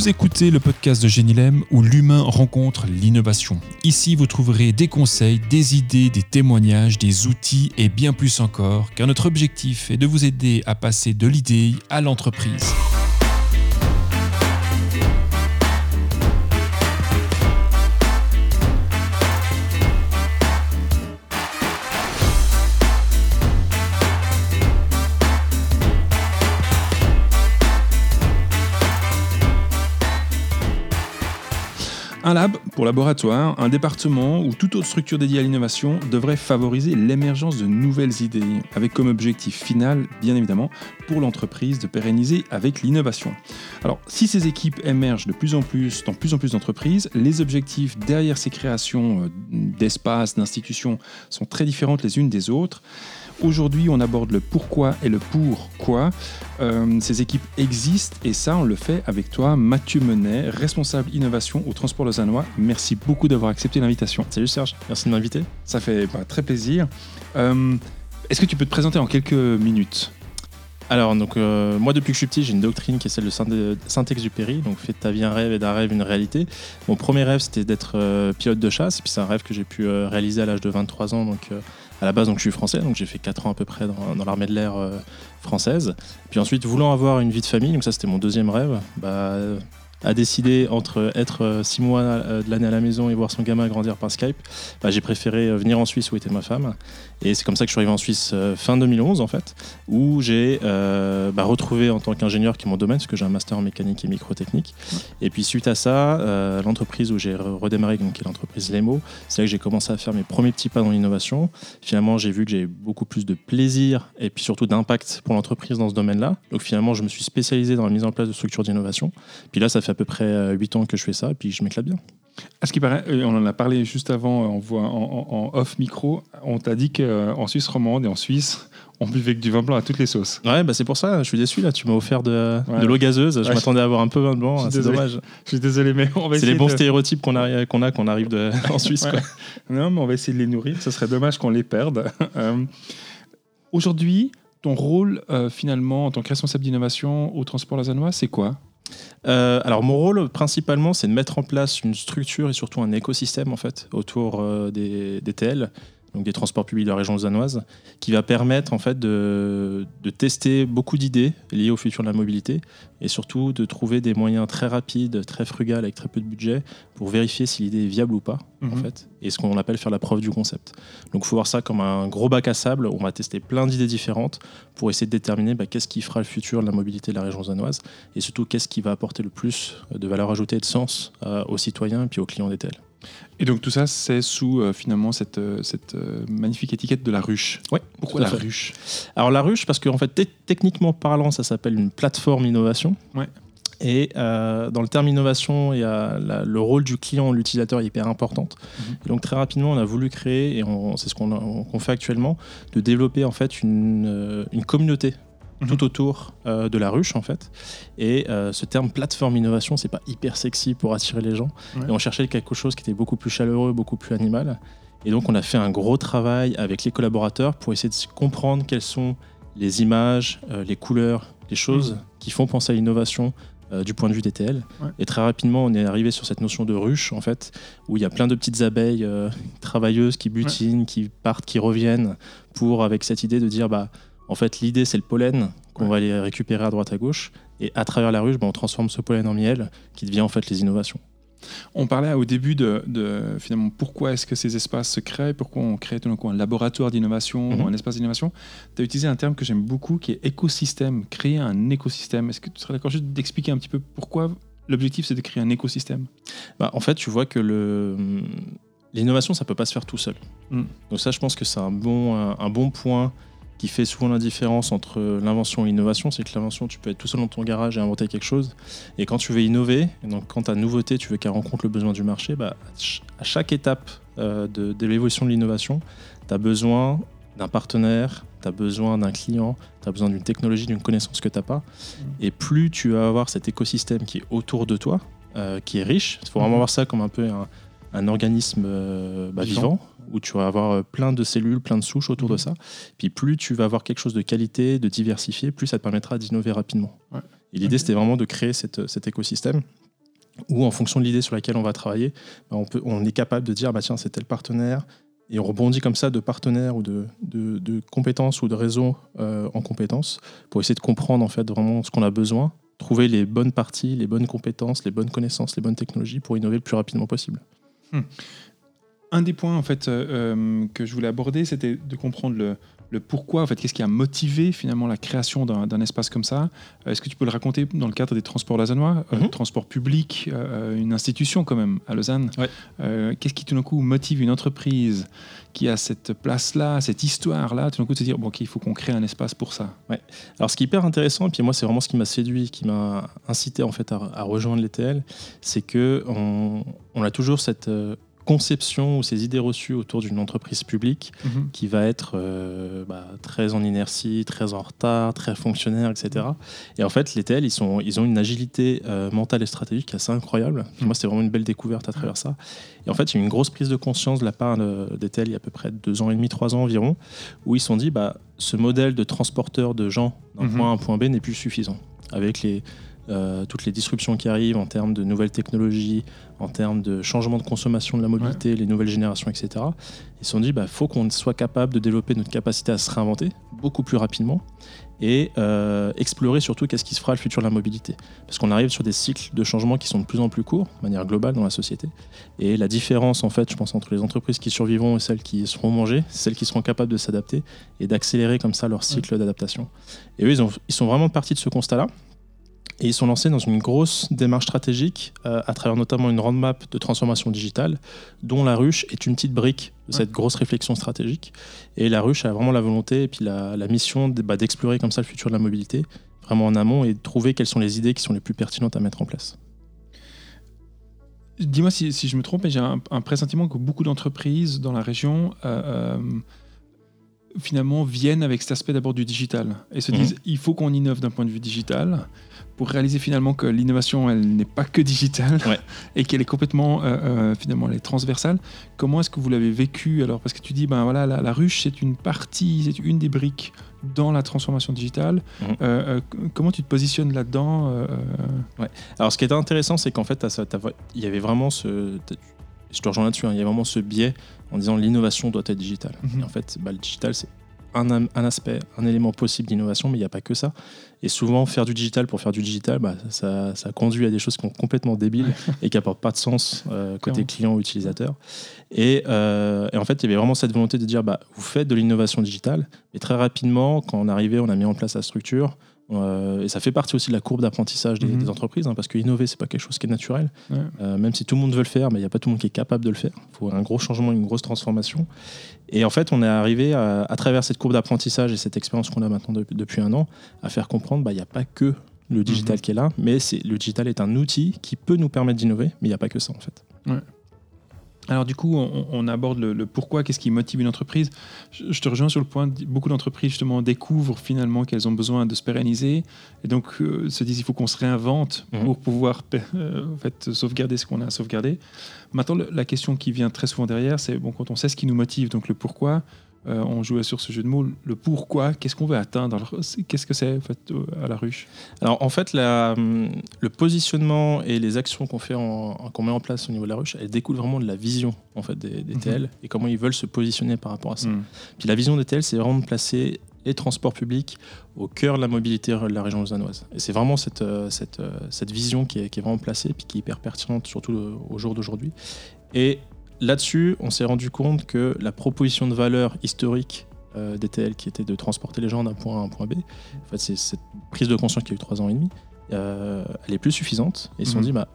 Vous écoutez le podcast de Génilem où l'humain rencontre l'innovation. Ici, vous trouverez des conseils, des idées, des témoignages, des outils et bien plus encore, car notre objectif est de vous aider à passer de l'idée à l'entreprise. Un lab pour laboratoire, un département ou toute autre structure dédiée à l'innovation devrait favoriser l'émergence de nouvelles idées, avec comme objectif final, bien évidemment, pour l'entreprise de pérenniser avec l'innovation. Alors, si ces équipes émergent de plus en plus dans plus en plus d'entreprises, les objectifs derrière ces créations euh, d'espaces, d'institutions sont très différentes les unes des autres. Aujourd'hui, on aborde le pourquoi et le pourquoi. Euh, ces équipes existent et ça, on le fait avec toi, Mathieu Menet, responsable innovation au Transport Lausannois. Merci beaucoup d'avoir accepté l'invitation. Salut Serge, merci de m'inviter. Ça fait bah, très plaisir. Euh, est-ce que tu peux te présenter en quelques minutes? Alors, donc, euh, moi, depuis que je suis petit, j'ai une doctrine qui est celle de Saint-Exupéry. Donc, fais de ta vie un rêve et d'un rêve une réalité. Mon premier rêve, c'était d'être pilote de chasse. Et puis, c'est un rêve que j'ai pu réaliser à l'âge de 23 ans. Donc, à la base, donc, je suis français, donc j'ai fait 4 ans à peu près dans, l'armée de l'air euh, française. Puis ensuite, voulant avoir une vie de famille, donc ça c'était mon deuxième rêve, bah, a décidé entre être euh, six mois euh, de l'année à la maison et voir son gamin grandir par Skype, bah, j'ai préféré euh, venir en Suisse où était ma femme. Et c'est comme ça que je suis arrivé en Suisse fin 2011 en fait, où j'ai bah, retrouvé en tant qu'ingénieur qui est mon domaine, parce que j'ai un master en mécanique et microtechnique. Et puis suite à ça, l'entreprise où j'ai redémarré, donc, qui est l'entreprise Lemo, c'est là que j'ai commencé à faire mes premiers petits pas dans l'innovation. Finalement, j'ai vu que j'ai beaucoup plus de plaisir et puis surtout d'impact pour l'entreprise dans ce domaine-là. Donc finalement, je me suis spécialisé dans la mise en place de structures d'innovation. Puis là, ça fait à peu près 8 ans que je fais ça, et puis je m'éclate bien. À ce qui paraît, euh, on en a parlé juste avant, on voit en, off micro, on t'a dit qu'en Suisse romande et en Suisse, on buvait que du vin blanc à toutes les sauces. Ouais, bah c'est pour ça, je suis déçu là, tu m'as offert de, de l'eau gazeuse, je m'attendais à avoir un peu de vin blanc, c'est dommage. Je suis désolé, mais on va C'est les bons stéréotypes qu'on a qu'on a, arrive de, en Suisse. Quoi. Non, mais on va essayer de les nourrir, ce serait dommage qu'on les perde. Euh, aujourd'hui, ton rôle euh, finalement en tant que responsable d'innovation au transport lausannois, c'est quoi? Euh, alors mon rôle principalement c'est de mettre en place une structure et surtout un écosystème en fait autour euh, des, des, TL donc des transports publics de la région lausannoise, qui va permettre en fait de, tester beaucoup d'idées liées au futur de la mobilité et surtout de trouver des moyens très rapides, très frugales avec très peu de budget pour vérifier si l'idée est viable ou pas en mhm. fait, et ce qu'on appelle faire la preuve du concept. Donc il faut voir ça comme un gros bac à sable. On va tester plein d'idées différentes pour essayer de déterminer bah, qu'est-ce qui fera le futur de la mobilité de la région lausannoise et surtout qu'est-ce qui va apporter le plus de valeur ajoutée et de sens euh, aux citoyens et puis aux clients des TL. Et donc tout ça, c'est sous euh, finalement cette, euh, cette euh, magnifique étiquette de la ruche. Oui. Pourquoi la ruche? Alors la ruche, parce qu'en fait, techniquement parlant, ça s'appelle une plateforme innovation. Ouais. Et dans le terme innovation, il y a le rôle du client, l'utilisateur est hyper importante. Mhm. Donc très rapidement, on a voulu créer, et c'est ce qu'on fait actuellement, de développer en fait une, une communauté Mhm. tout autour euh, de la ruche en fait. Et euh, ce terme plateforme innovation, c'est pas hyper sexy pour attirer les gens. Et on cherchait quelque chose qui était beaucoup plus chaleureux, beaucoup plus animal. Et donc on a fait un gros travail avec les collaborateurs pour essayer de comprendre quelles sont les images, euh, les couleurs, les choses mhm. qui font penser à l'innovation du point de vue DTL. Et très rapidement, on est arrivé sur cette notion de ruche, en fait, où il y a plein de petites abeilles travailleuses qui butinent, qui partent, qui reviennent, pour, avec cette idée de dire, bah, en fait, l'idée, c'est le pollen qu'on va aller récupérer à droite à gauche. Et à travers la ruche, ben, on transforme ce pollen en miel qui devient en fait les innovations. On parlait au début de, finalement pourquoi est-ce que ces espaces se créent, pourquoi on crée tout d'un coup un laboratoire d'innovation mhm. ou un espace d'innovation. Tu as utilisé un terme que j'aime beaucoup qui est écosystème, créer un écosystème. Est-ce que tu serais d'accord juste d'expliquer un petit peu pourquoi l'objectif c'est de créer un écosystème? Bah, En fait, tu vois que le, l'innovation ça peut pas se faire tout seul. Mm. Donc ça, je pense que c'est un bon, un bon point qui fait souvent la différence entre l'invention et l'innovation, c'est que l'invention, tu peux être tout seul dans ton garage et inventer quelque chose. Et quand tu veux innover, et donc quand ta nouveauté, tu veux qu'elle rencontre le besoin du marché, bah, à chaque étape euh, de, l'évolution de l'innovation, tu as besoin d'un partenaire, tu as besoin d'un client, tu as besoin d'une technologie, d'une connaissance que tu n'as pas. Mmh. Et plus tu vas avoir cet écosystème qui est autour de toi, euh, qui est riche, il faut vraiment mmh. voir ça comme un peu un, organisme euh, bah, vivant où tu vas avoir euh, plein de cellules, plein de souches autour de mhm. ça. Puis plus tu vas avoir quelque chose de qualité, de diversifié, plus ça te permettra d'innover rapidement. Et l'idée, c'était vraiment de créer cette, cet écosystème. où en fonction de l'idée sur laquelle on va travailler, bah, on, peut, on est capable de dire bah, tiens, c'est tel partenaire, et on rebondit comme ça de partenaires ou de, de, compétences ou de réseaux euh, en compétences pour essayer de comprendre en fait vraiment ce qu'on a besoin, trouver les bonnes parties, les bonnes compétences, les bonnes connaissances, les bonnes technologies pour innover le plus rapidement possible. Hmm. Un des points en fait euh, euh, que je voulais aborder, c'était de comprendre le, le pourquoi, en fait, qu'est-ce qui a motivé finalement la création d'un espace comme ça. Euh, est-ce que tu peux le raconter dans le cadre des transports lausannois, euh, mhm. transport public, euh, une institution quand même à Lausanne Qu'est-ce qui tout d'un coup motive une entreprise qui a cette place-là, cette histoire-là, tout d'un coup de se dire bon, il faut qu'on crée un espace pour ça ouais. Alors ce qui est hyper intéressant, et puis moi c'est vraiment ce qui m'a séduit, qui m'a incité en fait à, rejoindre l'ETL, c'est que on, on, a toujours cette conception ou ces idées reçues autour d'une entreprise publique mhm. qui va être euh, bah, très en inertie, très en retard, très fonctionnaire, etc. Et en fait, les TL, ils, sont, ils ont une agilité euh, mentale et stratégique assez incroyable. Mhm. Moi, c'était vraiment une belle découverte à travers ça. Et en fait, il y a eu une grosse prise de conscience de la part des TL il y a à peu près deux ans et demi, trois ans environ, où ils se sont dit, bah, ce modèle de transporteur de gens d'un mhm. point A à un point B n'est plus suffisant. Avec les euh, toutes les disruptions qui arrivent en termes de nouvelles technologies, en termes de changement de consommation de la mobilité, les nouvelles générations, etc. Ils se sont dit, bah, faut qu'on soit capable de développer notre capacité à se réinventer beaucoup plus rapidement et euh, explorer surtout qu'est-ce qui se fera le futur de la mobilité. Parce qu'on arrive sur des cycles de changement qui sont de plus en plus courts, de manière globale dans la société. Et la différence, en fait, je pense, entre les entreprises qui survivront et celles qui seront mangées, c'est celles qui seront capables de s'adapter et d'accélérer comme ça leur cycle d'adaptation. Et eux, ils, ont, ils sont vraiment partis de ce constat-là. Et ils sont lancés dans une grosse démarche stratégique euh, à travers notamment une roadmap de transformation digitale, dont la ruche est une petite brique de cette grosse réflexion stratégique. Et la ruche a vraiment la volonté et puis la, mission bah, d'explorer comme ça le futur de la mobilité, vraiment en amont, et de trouver quelles sont les idées qui sont les plus pertinentes à mettre en place. Dis-moi si, je me trompe, mais j'ai un, pressentiment que beaucoup d'entreprises dans la région euh, euh, finalement viennent avec cet aspect d'abord du digital et se mhm. disent il faut qu'on innove d'un point de vue digital pour réaliser finalement que l'innovation, elle n'est pas que digitale et qu'elle est complètement, euh, euh, finalement, elle est transversale. Comment est-ce que vous l'avez vécu alors? Parce que tu dis, ben voilà, la, ruche, c'est une partie, c'est une des briques dans la transformation digitale. Mhm. Euh, comment tu te positionnes là-dedans ouais. Alors, ce qui est intéressant, c'est qu'en fait, il y avait vraiment ce. Je te rejoins là-dessus, hein, il y a vraiment ce biais en disant l'innovation doit être digitale. Mhm. en fait, bah, le digital, c'est un, aspect, un élément possible d'innovation, mais il n'y a pas que ça. Et souvent, faire du digital pour faire du digital, bah, ça, conduit à des choses qui sont complètement débiles et qui n'apportent pas de sens euh, côté client ou utilisateur. Euh, et, en fait, il y avait vraiment cette volonté de dire, bah, vous faites de l'innovation digitale, et très rapidement, quand on arrivait, on a mis en place la structure, euh, et ça fait partie aussi de la courbe d'apprentissage des, mhm. entreprises, hein, parce que innover, c'est pas quelque chose qui est naturel. Euh, même si tout le monde veut le faire, mais il n'y a pas tout le monde qui est capable de le faire. Il faut un gros changement, une grosse transformation. Et en fait, on est arrivé à, travers cette courbe d'apprentissage et cette expérience qu'on a maintenant depuis un an, à faire comprendre, bah, il n'y a pas que le digital mhm. qui est là, mais le digital est un outil qui peut nous permettre d'innover, mais il n'y a pas que ça en fait. Alors du coup, on, aborde le, pourquoi, qu'est-ce qui motive une entreprise. Je, te rejoins sur le point, beaucoup d'entreprises justement découvrent finalement qu'elles ont besoin de se pérenniser et donc euh, se disent il faut qu'on se réinvente mhm. pour pouvoir euh, en fait, sauvegarder ce qu'on a à sauvegarder. Maintenant, la question qui vient très souvent derrière, c'est bon, quand on sait ce qui nous motive, donc le pourquoi, euh, on jouait sur ce jeu de mots, le pourquoi, qu'est-ce qu'on veut atteindre, qu'est-ce que c'est en fait, euh, à la ruche? Alors en fait, le positionnement et les actions qu'on fait, qu'on met en place au niveau de la ruche, elles découlent vraiment de la vision en fait des, mhm. TL et comment ils veulent se positionner par rapport à ça. Mhm. Puis la vision des TL, c'est vraiment de placer les transports publics au cœur de la mobilité de la région lausannoise. Et c'est vraiment cette, euh, cette, cette vision qui est, qui est, vraiment placée, puis qui est hyper pertinente, surtout au jour d'aujourd'hui. Et là-dessus, on s'est rendu compte que la proposition de valeur historique euh, d'ETL, qui était de transporter les gens d'un point A à un point B, en fait, c'est cette prise de conscience qui a eu trois ans et demi, euh, elle est plus suffisante. Et ils se sont mhm. dit, bah,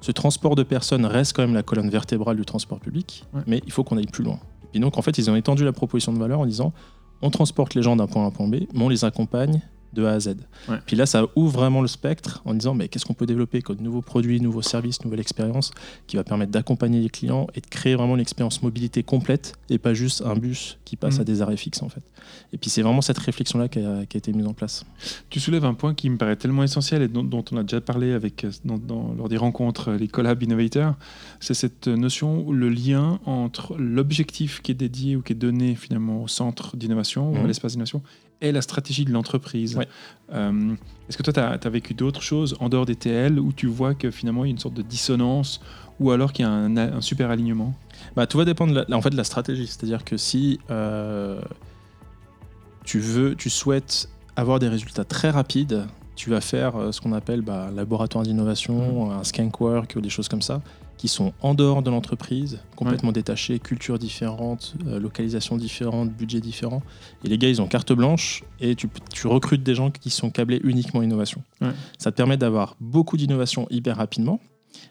ce transport de personnes reste quand même la colonne vertébrale du transport public, mais il faut qu'on aille plus loin. Et donc, en fait, ils ont étendu la proposition de valeur en disant, on transporte les gens d'un point A à un point B, mais on les accompagne de A à Z. Puis là, ça ouvre vraiment le spectre en disant mais qu'est-ce qu'on peut développer comme nouveaux produits, nouveaux services, nouvelle expérience qui va permettre d'accompagner les clients et de créer vraiment l'expérience mobilité complète et pas juste un bus qui passe mm. à des arrêts fixes en fait. Et puis c'est vraiment cette réflexion-là qui a, été mise en place. Tu soulèves un point qui me paraît tellement essentiel et dont, on a déjà parlé avec, euh, lors des rencontres, les collab innovators, c'est cette notion, le lien entre l'objectif qui est dédié ou qui est donné finalement au centre d'innovation ou à mm. l'espace d'innovation et la stratégie de l'entreprise. Ouais. Euh, Est-ce que toi, tu as, vécu d'autres choses en dehors des TL où tu vois que finalement il y a une sorte de dissonance ou alors qu'il y a un, un super alignement? Bah, Tout va dépendre de la, en fait, de la stratégie. C'est-à-dire que si euh, tu veux, tu souhaites avoir des résultats très rapides, tu vas faire euh, ce qu'on appelle bah, laboratoire d'innovation, Mmh. un skankwork ou des choses comme ça, qui sont en dehors de l'entreprise, complètement détachés, culture différente, euh, localisation différente, budget différent. Et les gars, ils ont carte blanche et tu, tu recrutes des gens qui sont câblés uniquement innovation. Ouais. Ça te permet d'avoir beaucoup d'innovation hyper rapidement.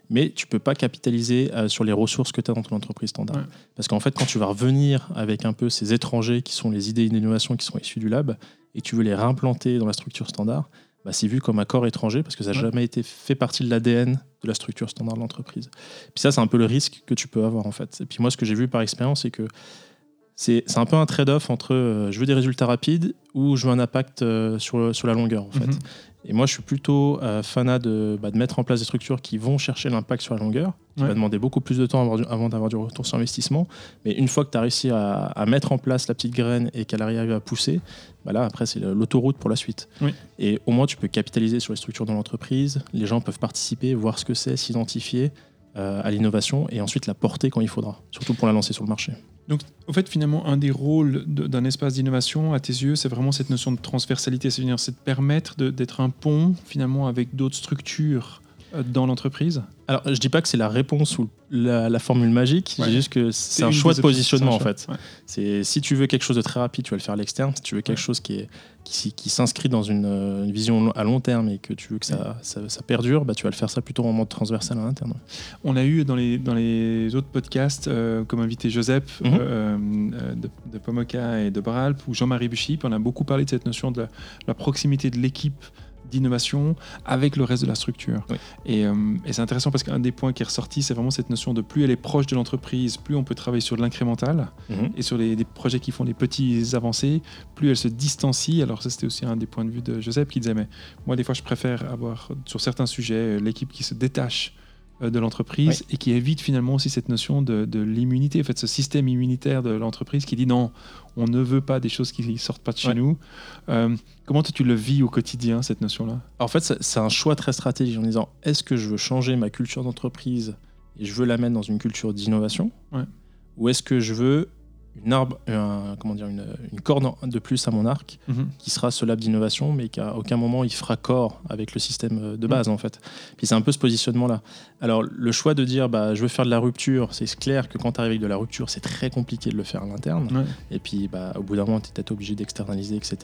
Mais tu peux pas capitaliser euh, sur les ressources que tu as dans ton entreprise standard. Ouais. Parce qu'en fait, quand tu vas revenir avec un peu ces étrangers qui sont les idées d'innovation qui sont issues du lab et tu veux les réimplanter dans la structure standard, bah, c'est vu comme un corps étranger parce que ça n'a Ouais. jamais été fait partie de l'ADN de la structure standard de l'entreprise. Puis ça, c'est un peu le risque que tu peux avoir en fait. Et puis moi, ce que j'ai vu par expérience, c'est que c'est un peu un trade-off entre euh, je veux des résultats rapides ou je veux un impact euh, sur, sur la longueur en fait. Mhm. Et moi, je suis plutôt euh, fanat de, bah, de mettre en place des structures qui vont chercher l'impact sur la longueur, qui Ouais. va demander beaucoup plus de temps avant, d'avoir du retour sur investissement. Mais une fois que tu as réussi à, à mettre en place la petite graine et qu'elle arrive à pousser, bah là, après, c'est l'autoroute pour la suite. Oui. Et au moins, tu peux capitaliser sur les structures de l'entreprise. Les gens peuvent participer, voir ce que c'est, s'identifier euh, à l'innovation et ensuite la porter quand il faudra, surtout pour la lancer sur le marché. Donc, au fait, finalement, un des rôles d'un espace d'innovation, à tes yeux, c'est vraiment cette notion de transversalité. C'est-à-dire, c'est de permettre d'être un pont, finalement, avec d'autres structures dans l'entreprise. Alors, je dis pas que c'est la réponse ou la, la formule magique, Ouais. je dis juste que c'est un choix de positionnement en c'est fait. Ouais. C'est si tu veux quelque chose de très rapide, tu vas le faire à l'externe. Si tu veux quelque Ouais. chose qui est qui, s'y- qui s'inscrit dans une, euh, une vision à long terme et que tu veux que ça, ça, ça perdure, bah, tu vas le faire ça plutôt en mode transversal à l'interne. On a eu dans les, dans les autres podcasts euh, comme invité Joseph Mhm. euh, euh, de, de Pomoka et de Baralp ou Jean-Marie Buchy. On a beaucoup parlé de cette notion de la, la proximité de l'équipe d'innovation avec le reste de la structure. Oui. Et, euh, et c'est intéressant parce qu'un des points qui est ressorti, c'est vraiment cette notion de plus elle est proche de l'entreprise, plus on peut travailler sur de l'incrémental et sur les, des projets qui font des petits avancées, plus elle se distancie. Alors ça, c'était aussi un des points de vue de Joseph qui disait, mais moi, des fois, je préfère avoir, sur certains sujets, l'équipe qui se détache de l'entreprise et qui évite finalement aussi cette notion de, de l'immunité, en fait, ce système immunitaire de l'entreprise qui dit non, on ne veut pas des choses qui sortent pas de chez Ouais. nous. Euh, comment toi, tu le vis au quotidien, cette notion-là? En fait, c'est- c'est un choix très stratégique en disant est-ce que je veux changer ma culture d'entreprise et je veux la mettre dans une culture d'innovation? Ouais. Ou est-ce que je veux une, arbre, un- comment dire, une, une corde de plus à mon arc qui sera ce lab d'innovation, mais qu'à aucun moment il fera corps avec le système euh, de base en fait. Puis c'est un peu ce positionnement-là. Alors le choix de dire bah, je veux faire de la rupture, c'est clair que quand tu arrives avec de la rupture, c'est très compliqué de le faire à l'interne. Ouais. Et puis bah, au bout d'un moment, tu es peut-être obligé d'externaliser, etc.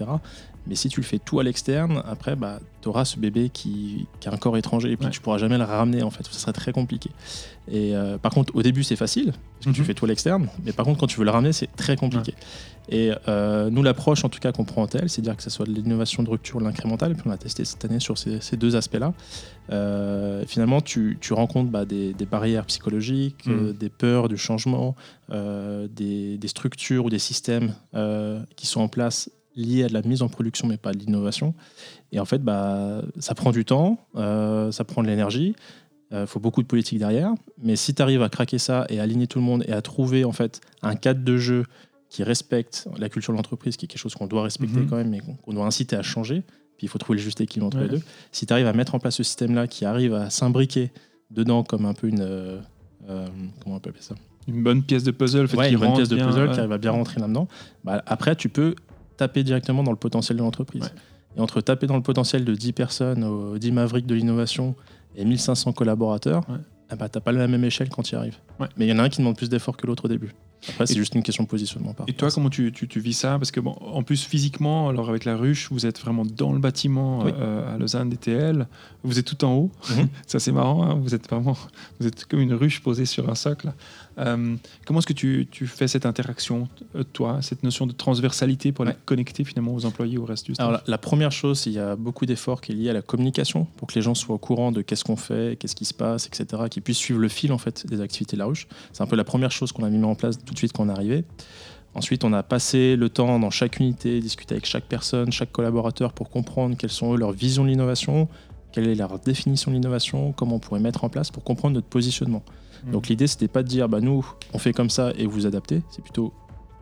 Mais si tu le fais tout à l'externe, après, bah, tu auras ce bébé qui, qui a un corps étranger et puis Ouais. tu pourras jamais le ramener en fait. Ce serait très compliqué. Et euh, par contre, au début, c'est facile parce que tu Mhm. fais tout à l'externe. Mais par contre, quand tu veux le ramener, c'est très compliqué. Et euh, nous, l'approche en tout cas qu'on prend en tel, c'est-à-dire que ce soit de l'innovation de rupture ou de l'incrémental, et puis on a testé cette année sur ces, ces deux aspects-là. Euh, finalement, tu, tu rencontres bah, des, des barrières psychologiques, Mm. euh, des peurs du changement, des, des structures ou des systèmes qui sont en place liés à de la mise en production, mais pas à l'innovation. Et en fait, bah, ça prend du temps, ça prend de l'énergie. Il faut beaucoup de politique derrière, mais si tu arrives à craquer ça et à aligner tout le monde et à trouver en fait un cadre de jeu qui respecte la culture de l'entreprise, qui est quelque chose qu'on doit respecter Mhm. quand même, mais qu'on doit inciter à changer. Puis il faut trouver le juste équilibre entre Ouais. les deux. Si tu arrives à mettre en place ce système-là, qui arrive à s'imbriquer dedans comme un peu une. euh, euh, comment on peut appeler ça? Une bonne pièce de puzzle, en fait, Ouais, une bonne pièce de bien, puzzle qui arrive à bien rentrer là-dedans. Bah, après, tu peux taper directement dans le potentiel de l'entreprise. Ouais. Et entre taper dans le potentiel de 10 personnes, aux 10 mavericks de l'innovation et 1500 collaborateurs, Ouais. ah bah, tu n'as pas la même échelle quand tu y arrives. Ouais. Mais il y en a un qui demande plus d'efforts que l'autre au début. Après, c'est juste une question de positionnement. Par Et toi, comment tu, tu, tu vis ça? Parce que, bon, en plus, physiquement, alors avec la ruche, vous êtes vraiment dans le bâtiment Oui. euh, à Lausanne DTL. Vous êtes tout en haut. Mhm. ça, c'est marrant. hein, vous êtes vraiment vous êtes comme une ruche posée sur un socle. Euh, comment est-ce que tu, tu fais cette interaction, euh, toi, cette notion de transversalité pour Ouais. connecter finalement aux employés, au reste du staff Alors, la, la première chose, qu'il y a beaucoup d'efforts qui est lié à la communication pour que les gens soient au courant de qu'est-ce qu'on fait, qu'est-ce qui se passe, etc., qu'ils puissent suivre le fil en fait des activités de la ruche. C'est un peu la première chose qu'on a mis en place tout de suite quand on est arrivé. Ensuite, on a passé le temps dans chaque unité, discuter avec chaque personne, chaque collaborateur pour comprendre quelles sont eux, leurs visions de l'innovation, quelle est leur définition de l'innovation, comment on pourrait mettre en place pour comprendre notre positionnement. Mhm. Donc l'idée, c'était pas de dire, bah, nous, on fait comme ça et vous adaptez, c'est plutôt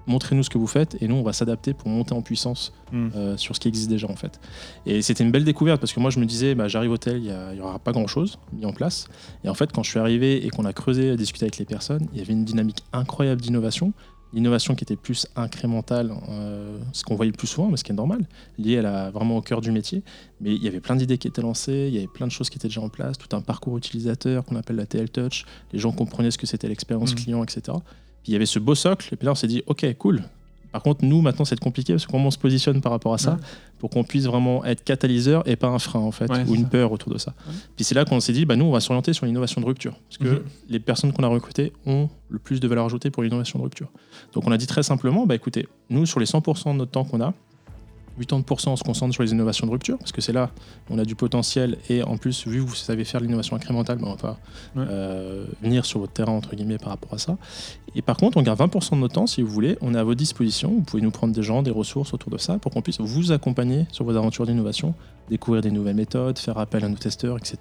montrez-nous ce que vous faites et nous on va s'adapter pour monter en puissance Mm. euh, sur ce qui existe déjà en fait. Et c'était une belle découverte parce que moi je me disais bah, j'arrive au tel, il n'y aura pas grand chose mis en place. Et en fait quand je suis arrivé et qu'on a creusé, à discuter avec les personnes, il y avait une dynamique incroyable d'innovation. L'innovation qui était plus incrémentale, euh, ce qu'on voyait le plus souvent, mais ce qui est normal, lié à la, vraiment au cœur du métier. Mais il y avait plein d'idées qui étaient lancées, il y avait plein de choses qui étaient déjà en place, tout un parcours utilisateur qu'on appelle la TL Touch. Les gens comprenaient ce que c'était l'expérience Mhm. client, etc. Puis il y avait ce beau socle, et puis là on s'est dit, ok, cool. Par contre, nous, maintenant, c'est compliqué parce que comment on se positionne par rapport à ça Ouais. pour qu'on puisse vraiment être catalyseur et pas un frein, en fait, Ouais, ou une ça. peur autour de ça. Ouais. Puis c'est là qu'on s'est dit, bah, nous, on va s'orienter sur l'innovation de rupture. Parce que Mhm. les personnes qu'on a recrutées ont le plus de valeur ajoutée pour l'innovation de rupture. Donc on a dit très simplement, bah, écoutez, nous, sur les 100% de notre temps qu'on a, 80% on se concentre sur les innovations de rupture, parce que c'est là où on a du potentiel, et en plus, vu que vous savez faire l'innovation incrémentale, bah, on va pas Ouais. euh, venir sur votre terrain, entre guillemets, par rapport à ça. Et par contre, on garde 20% de notre temps, si vous voulez, on est à votre disposition, vous pouvez nous prendre des gens, des ressources autour de ça, pour qu'on puisse vous accompagner sur vos aventures d'innovation, découvrir des nouvelles méthodes, faire appel à nos testeurs, etc.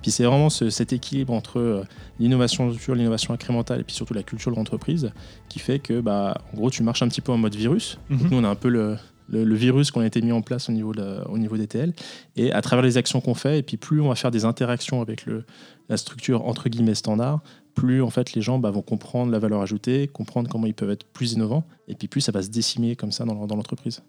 Puis c'est vraiment ce- cet équilibre entre euh, l'innovation de rupture, l'innovation incrémentale, et puis surtout la culture de l'entreprise, qui fait que, bah, en gros, tu marches un petit peu en mode virus, Mhm. nous, on a un peu le, le- virus qu'on a été mis en place au niveau, au niveau des TL. Et à travers les actions qu'on fait, et puis plus on va faire des interactions avec le, la structure entre guillemets standard, plus en fait les gens bah, vont comprendre la valeur ajoutée, comprendre comment ils peuvent être plus innovants, et puis plus ça va se décimer comme ça dans, l'entreprise.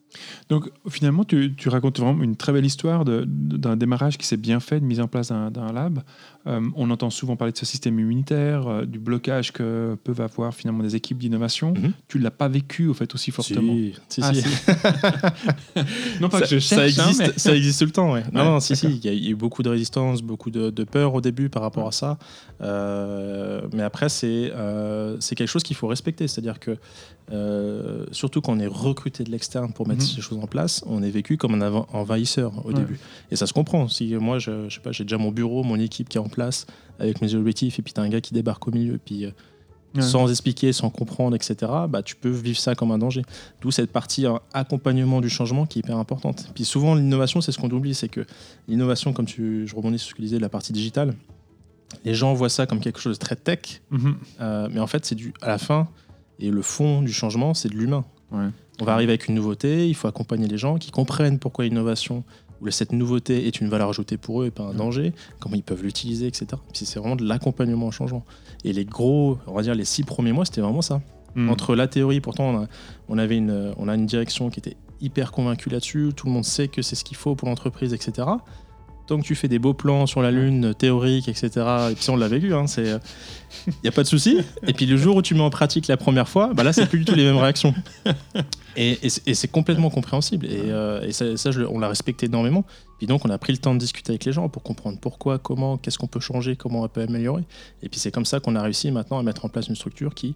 Donc finalement, tu, tu racontes vraiment une très belle histoire d'un démarrage qui s'est bien fait, de mise en place d'un lab. Euh, on entend souvent parler de ce système immunitaire, euh, du blocage que peuvent avoir finalement des équipes d'innovation. Mhm. Tu l'as pas vécu au fait aussi fortement. Si, si, Ah, si. si. non pas ça, que je ça cherche, hein, existe, mais- ça existe tout le temps, ouais. Non, Ouais. non, si, si, il y a eu beaucoup de résistance, beaucoup de, de peur au début par rapport à ça. Euh, mais après, c'est c'est quelque chose qu'il faut respecter. C'est-à-dire que, euh, surtout quand on est recruté de l'externe pour mettre Mhm. ces choses en place, on est vécu comme un enva- envahisseur au Ouais. début. Et ça se comprend. Si moi, je, je sais pas, j'ai déjà mon bureau, mon équipe qui est en place avec mes objectifs, et puis tu as un gars qui débarque au milieu, puis. euh, Ouais. sans expliquer, sans comprendre, etc., bah, tu peux vivre ça comme un danger. D'où cette partie hein, accompagnement du changement qui est hyper importante. Puis souvent, l'innovation, c'est ce qu'on oublie, c'est que l'innovation, comme tu, je rebondis sur ce que tu disais, la partie digitale, les gens voient ça comme quelque chose de très tech, Mhm. euh, mais en fait, c'est du à la fin, et le fond du changement, c'est de l'humain. Ouais. On va arriver avec une nouveauté, il faut accompagner les gens qui comprennent pourquoi l'innovation ou cette nouveauté est une valeur ajoutée pour eux et pas un danger, comment ils peuvent l'utiliser, etc. C'est vraiment de l'accompagnement au changement. Et les gros, on va dire les six premiers mois, c'était vraiment ça Mhm. entre la théorie, pourtant on a, on avait une, on a une direction qui était hyper convaincue là-dessus, tout le monde sait que c'est ce qu'il faut pour l'entreprise, etc. Tant que tu fais des beaux plans sur la Lune, euh, théoriques, etc., et puis ça on l'a vécu, hein, c'est, il n'y a pas de souci. Et puis le jour où tu mets en pratique la première fois, bah là c'est plus du tout les mêmes réactions. Et, et c'est- et c'est complètement compréhensible. Et, euh, et ça, ça, je le- on l'a respecté énormément. Puis donc on a pris le temps de discuter avec les gens pour comprendre pourquoi, comment, qu'est-ce qu'on peut changer, comment on peut améliorer. Et puis c'est comme ça qu'on a réussi maintenant à mettre en place une structure qui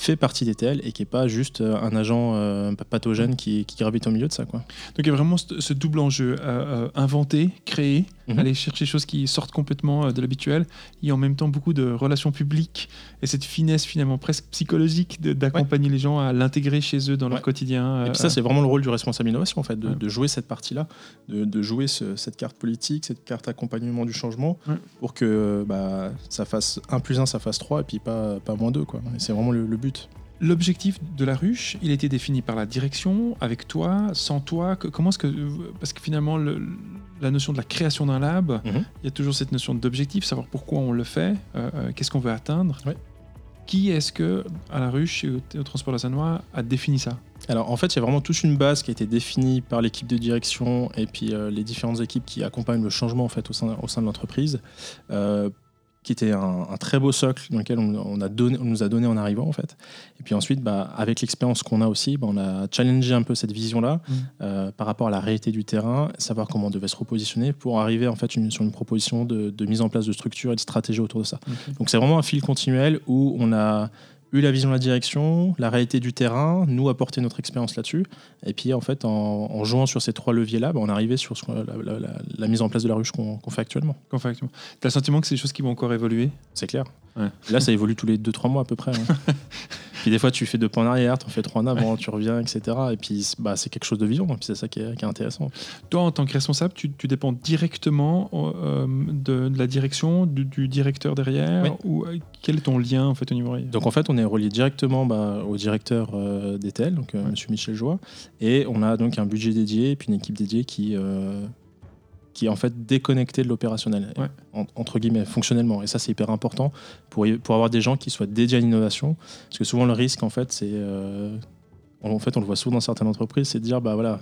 fait partie des TL et qui n'est pas juste euh, un agent euh, pathogène qui, qui gravite au milieu de ça. Quoi. Donc il y a vraiment ce, ce double enjeu euh, inventer, créer, Mhm. aller chercher des choses qui sortent complètement de l'habituel, et en même temps beaucoup de relations publiques et cette finesse finalement presque psychologique d'accompagner les gens à l'intégrer chez eux dans leur quotidien. Et euh, puis ça, c'est vraiment le rôle du responsable innovation, en fait, de, Ouais. de jouer cette partie-là, de, de jouer ce- cette carte politique, cette carte accompagnement du changement, pour que bah, ça fasse 1 plus 1, ça fasse 3, et puis pas, pas moins 2. Quoi. Et c'est vraiment le, le but. L'objectif de la ruche, il a été défini par la direction, avec toi, sans toi. que- comment est-ce que parce que finalement le- la notion de la création d'un lab, Mhm. il y a toujours cette notion d'objectif, savoir pourquoi on le fait, euh, euh, qu'est-ce qu'on veut atteindre. Ouais. Qui est-ce que à la ruche et au, au transport de la Sanois a défini ça? Alors en fait, il y a vraiment toute une base qui a été définie par l'équipe de direction et puis euh, les différentes équipes qui accompagnent le changement en fait au sein, au sein de l'entreprise, euh, qui était un, un très beau socle dans lequel on, on a donné, on nous a donné en arrivant en fait. Et puis ensuite, bah, avec l'expérience qu'on a aussi, bah, on a challengé un peu cette vision-là Mhm. euh, par rapport à la réalité du terrain, savoir comment on devait se repositionner pour arriver en fait une- sur une proposition de, de mise en place de structure et de stratégie autour de ça. Donc c'est vraiment un fil continuel où on a eu la vision de la direction, la réalité du terrain, nous apporter notre expérience là-dessus. Et puis en fait, en, en jouant sur ces trois leviers-là, bah, on arrivé sur ce la, la- la- la mise en place de la ruche qu'on qu'on fait actuellement. Tu as le sentiment que c'est des choses qui vont encore évoluer? C'est clair. Ouais. Là, ça évolue tous les 2-3 mois à peu près. hein. Puis des fois, tu fais deux pas en arrière, tu en fais trois en avant, tu reviens, etc. Et puis, bah, c'est quelque chose de vivant. Et puis, c'est ça qui est, qui est, intéressant. Toi, en tant que responsable, tu, tu dépends directement euh, de, de, la direction, du, du directeur derrière oui. ou euh, Quel est ton lien en fait, au niveau Donc, en fait, on est relié directement bah, au directeur euh, d'ETL, donc ouais. Monsieur Michel Joie. Et on a donc un budget dédié et puis une équipe dédiée qui qui est en fait déconnecté de l'opérationnel, ouais. en, entre guillemets, fonctionnellement. Et ça, c'est hyper important pour, pour avoir des gens qui soient dédiés à l'innovation. Parce que souvent, le risque, en fait, c'est. Euh, en fait, on le voit souvent dans certaines entreprises, c'est de dire, bah voilà,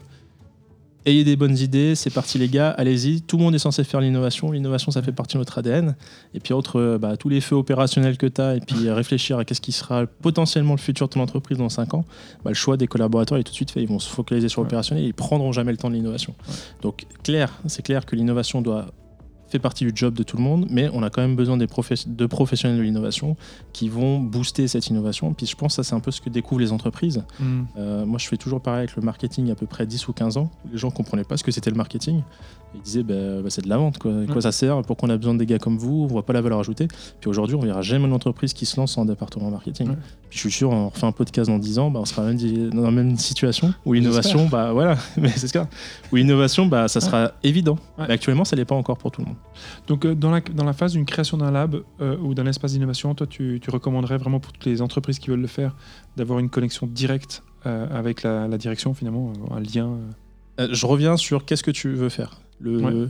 ayez des bonnes idées, c'est parti les gars, allez-y. Tout le monde est censé faire l'innovation. L'innovation, ça fait partie de notre ADN. Et puis, entre bah, tous les feux opérationnels que tu as, et puis réfléchir à qu'est-ce qui sera potentiellement le futur de ton entreprise dans 5 ans, bah, le choix des collaborateurs est tout de suite fait. Ils vont se focaliser sur l'opérationnel et ils prendront jamais le temps de l'innovation. Ouais. Donc, clair, c'est clair que l'innovation doit fait partie du job de tout le monde, mais on a quand même besoin des professe de professionnels de l'innovation qui vont booster cette innovation. Puis je pense que ça, c'est un peu ce que découvrent les entreprises. Mm. Euh, moi, je fais toujours pareil avec le marketing à peu près 10 ou 15 ans. Les gens ne comprenaient pas ce que c'était le marketing. Ils disaient, bah, bah, c'est de la vente, quoi. quoi ça sert? Pourquoi on a besoin de des gars comme vous? On ne voit pas la valeur ajoutée. Puis aujourd'hui, on verra jamais une entreprise qui se lance en département marketing. Puis je suis sûr, on refait un podcast dans 10 ans, bah, on sera même dans la même situation où l'innovation, bah voilà, mais c'est ça. Où l'innovation, bah, ça sera ouais. évident. Mais actuellement, ça l'est pas encore pour tout le monde. Donc, euh, dans, la, dans la phase d'une création d'un lab euh, ou d'un espace d'innovation, toi, tu, tu, recommanderais vraiment pour toutes les entreprises qui veulent le faire d'avoir une connexion directe euh, avec la, la, direction, finalement, un lien euh, Je reviens sur qu'est-ce que tu veux faire. Le, ouais.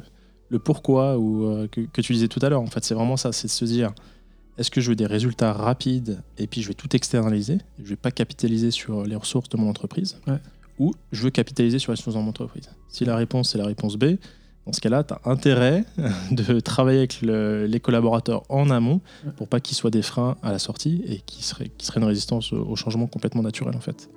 le pourquoi ou, que, que, tu disais tout à l'heure. En fait, c'est vraiment ça c'est de se dire est-ce que je veux des résultats rapides et puis je vais tout externaliser Je ne vais pas capitaliser sur les ressources de mon entreprise ouais. ou je veux capitaliser sur les ressources de mon entreprise? Si la réponse c'est la réponse B, dans ce cas-là, tu as intérêt de travailler avec le, les collaborateurs en amont pour pas qu'ils soient des freins à la sortie et qui seraient, qui seraient une résistance au changement complètement naturel en fait.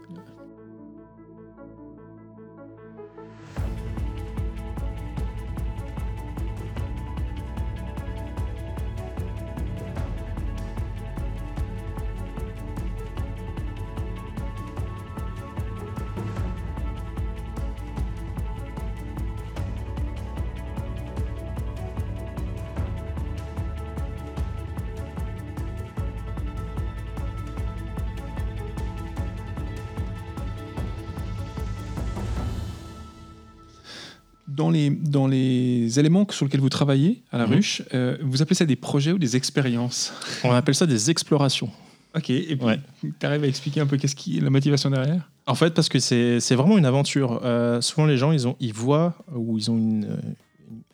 Dans les, dans les éléments sur lesquels vous travaillez à la Mhm. mmh. ruche, euh, vous appelez ça des projets ou des expériences? On appelle ça des explorations. Ok, et puis tu arrives à expliquer un peu qu'est-ce qui est la motivation derrière? En fait, parce que c'est vraiment une aventure. Euh, souvent, les gens, ils, ont, ils voient ou ils ont une, euh, une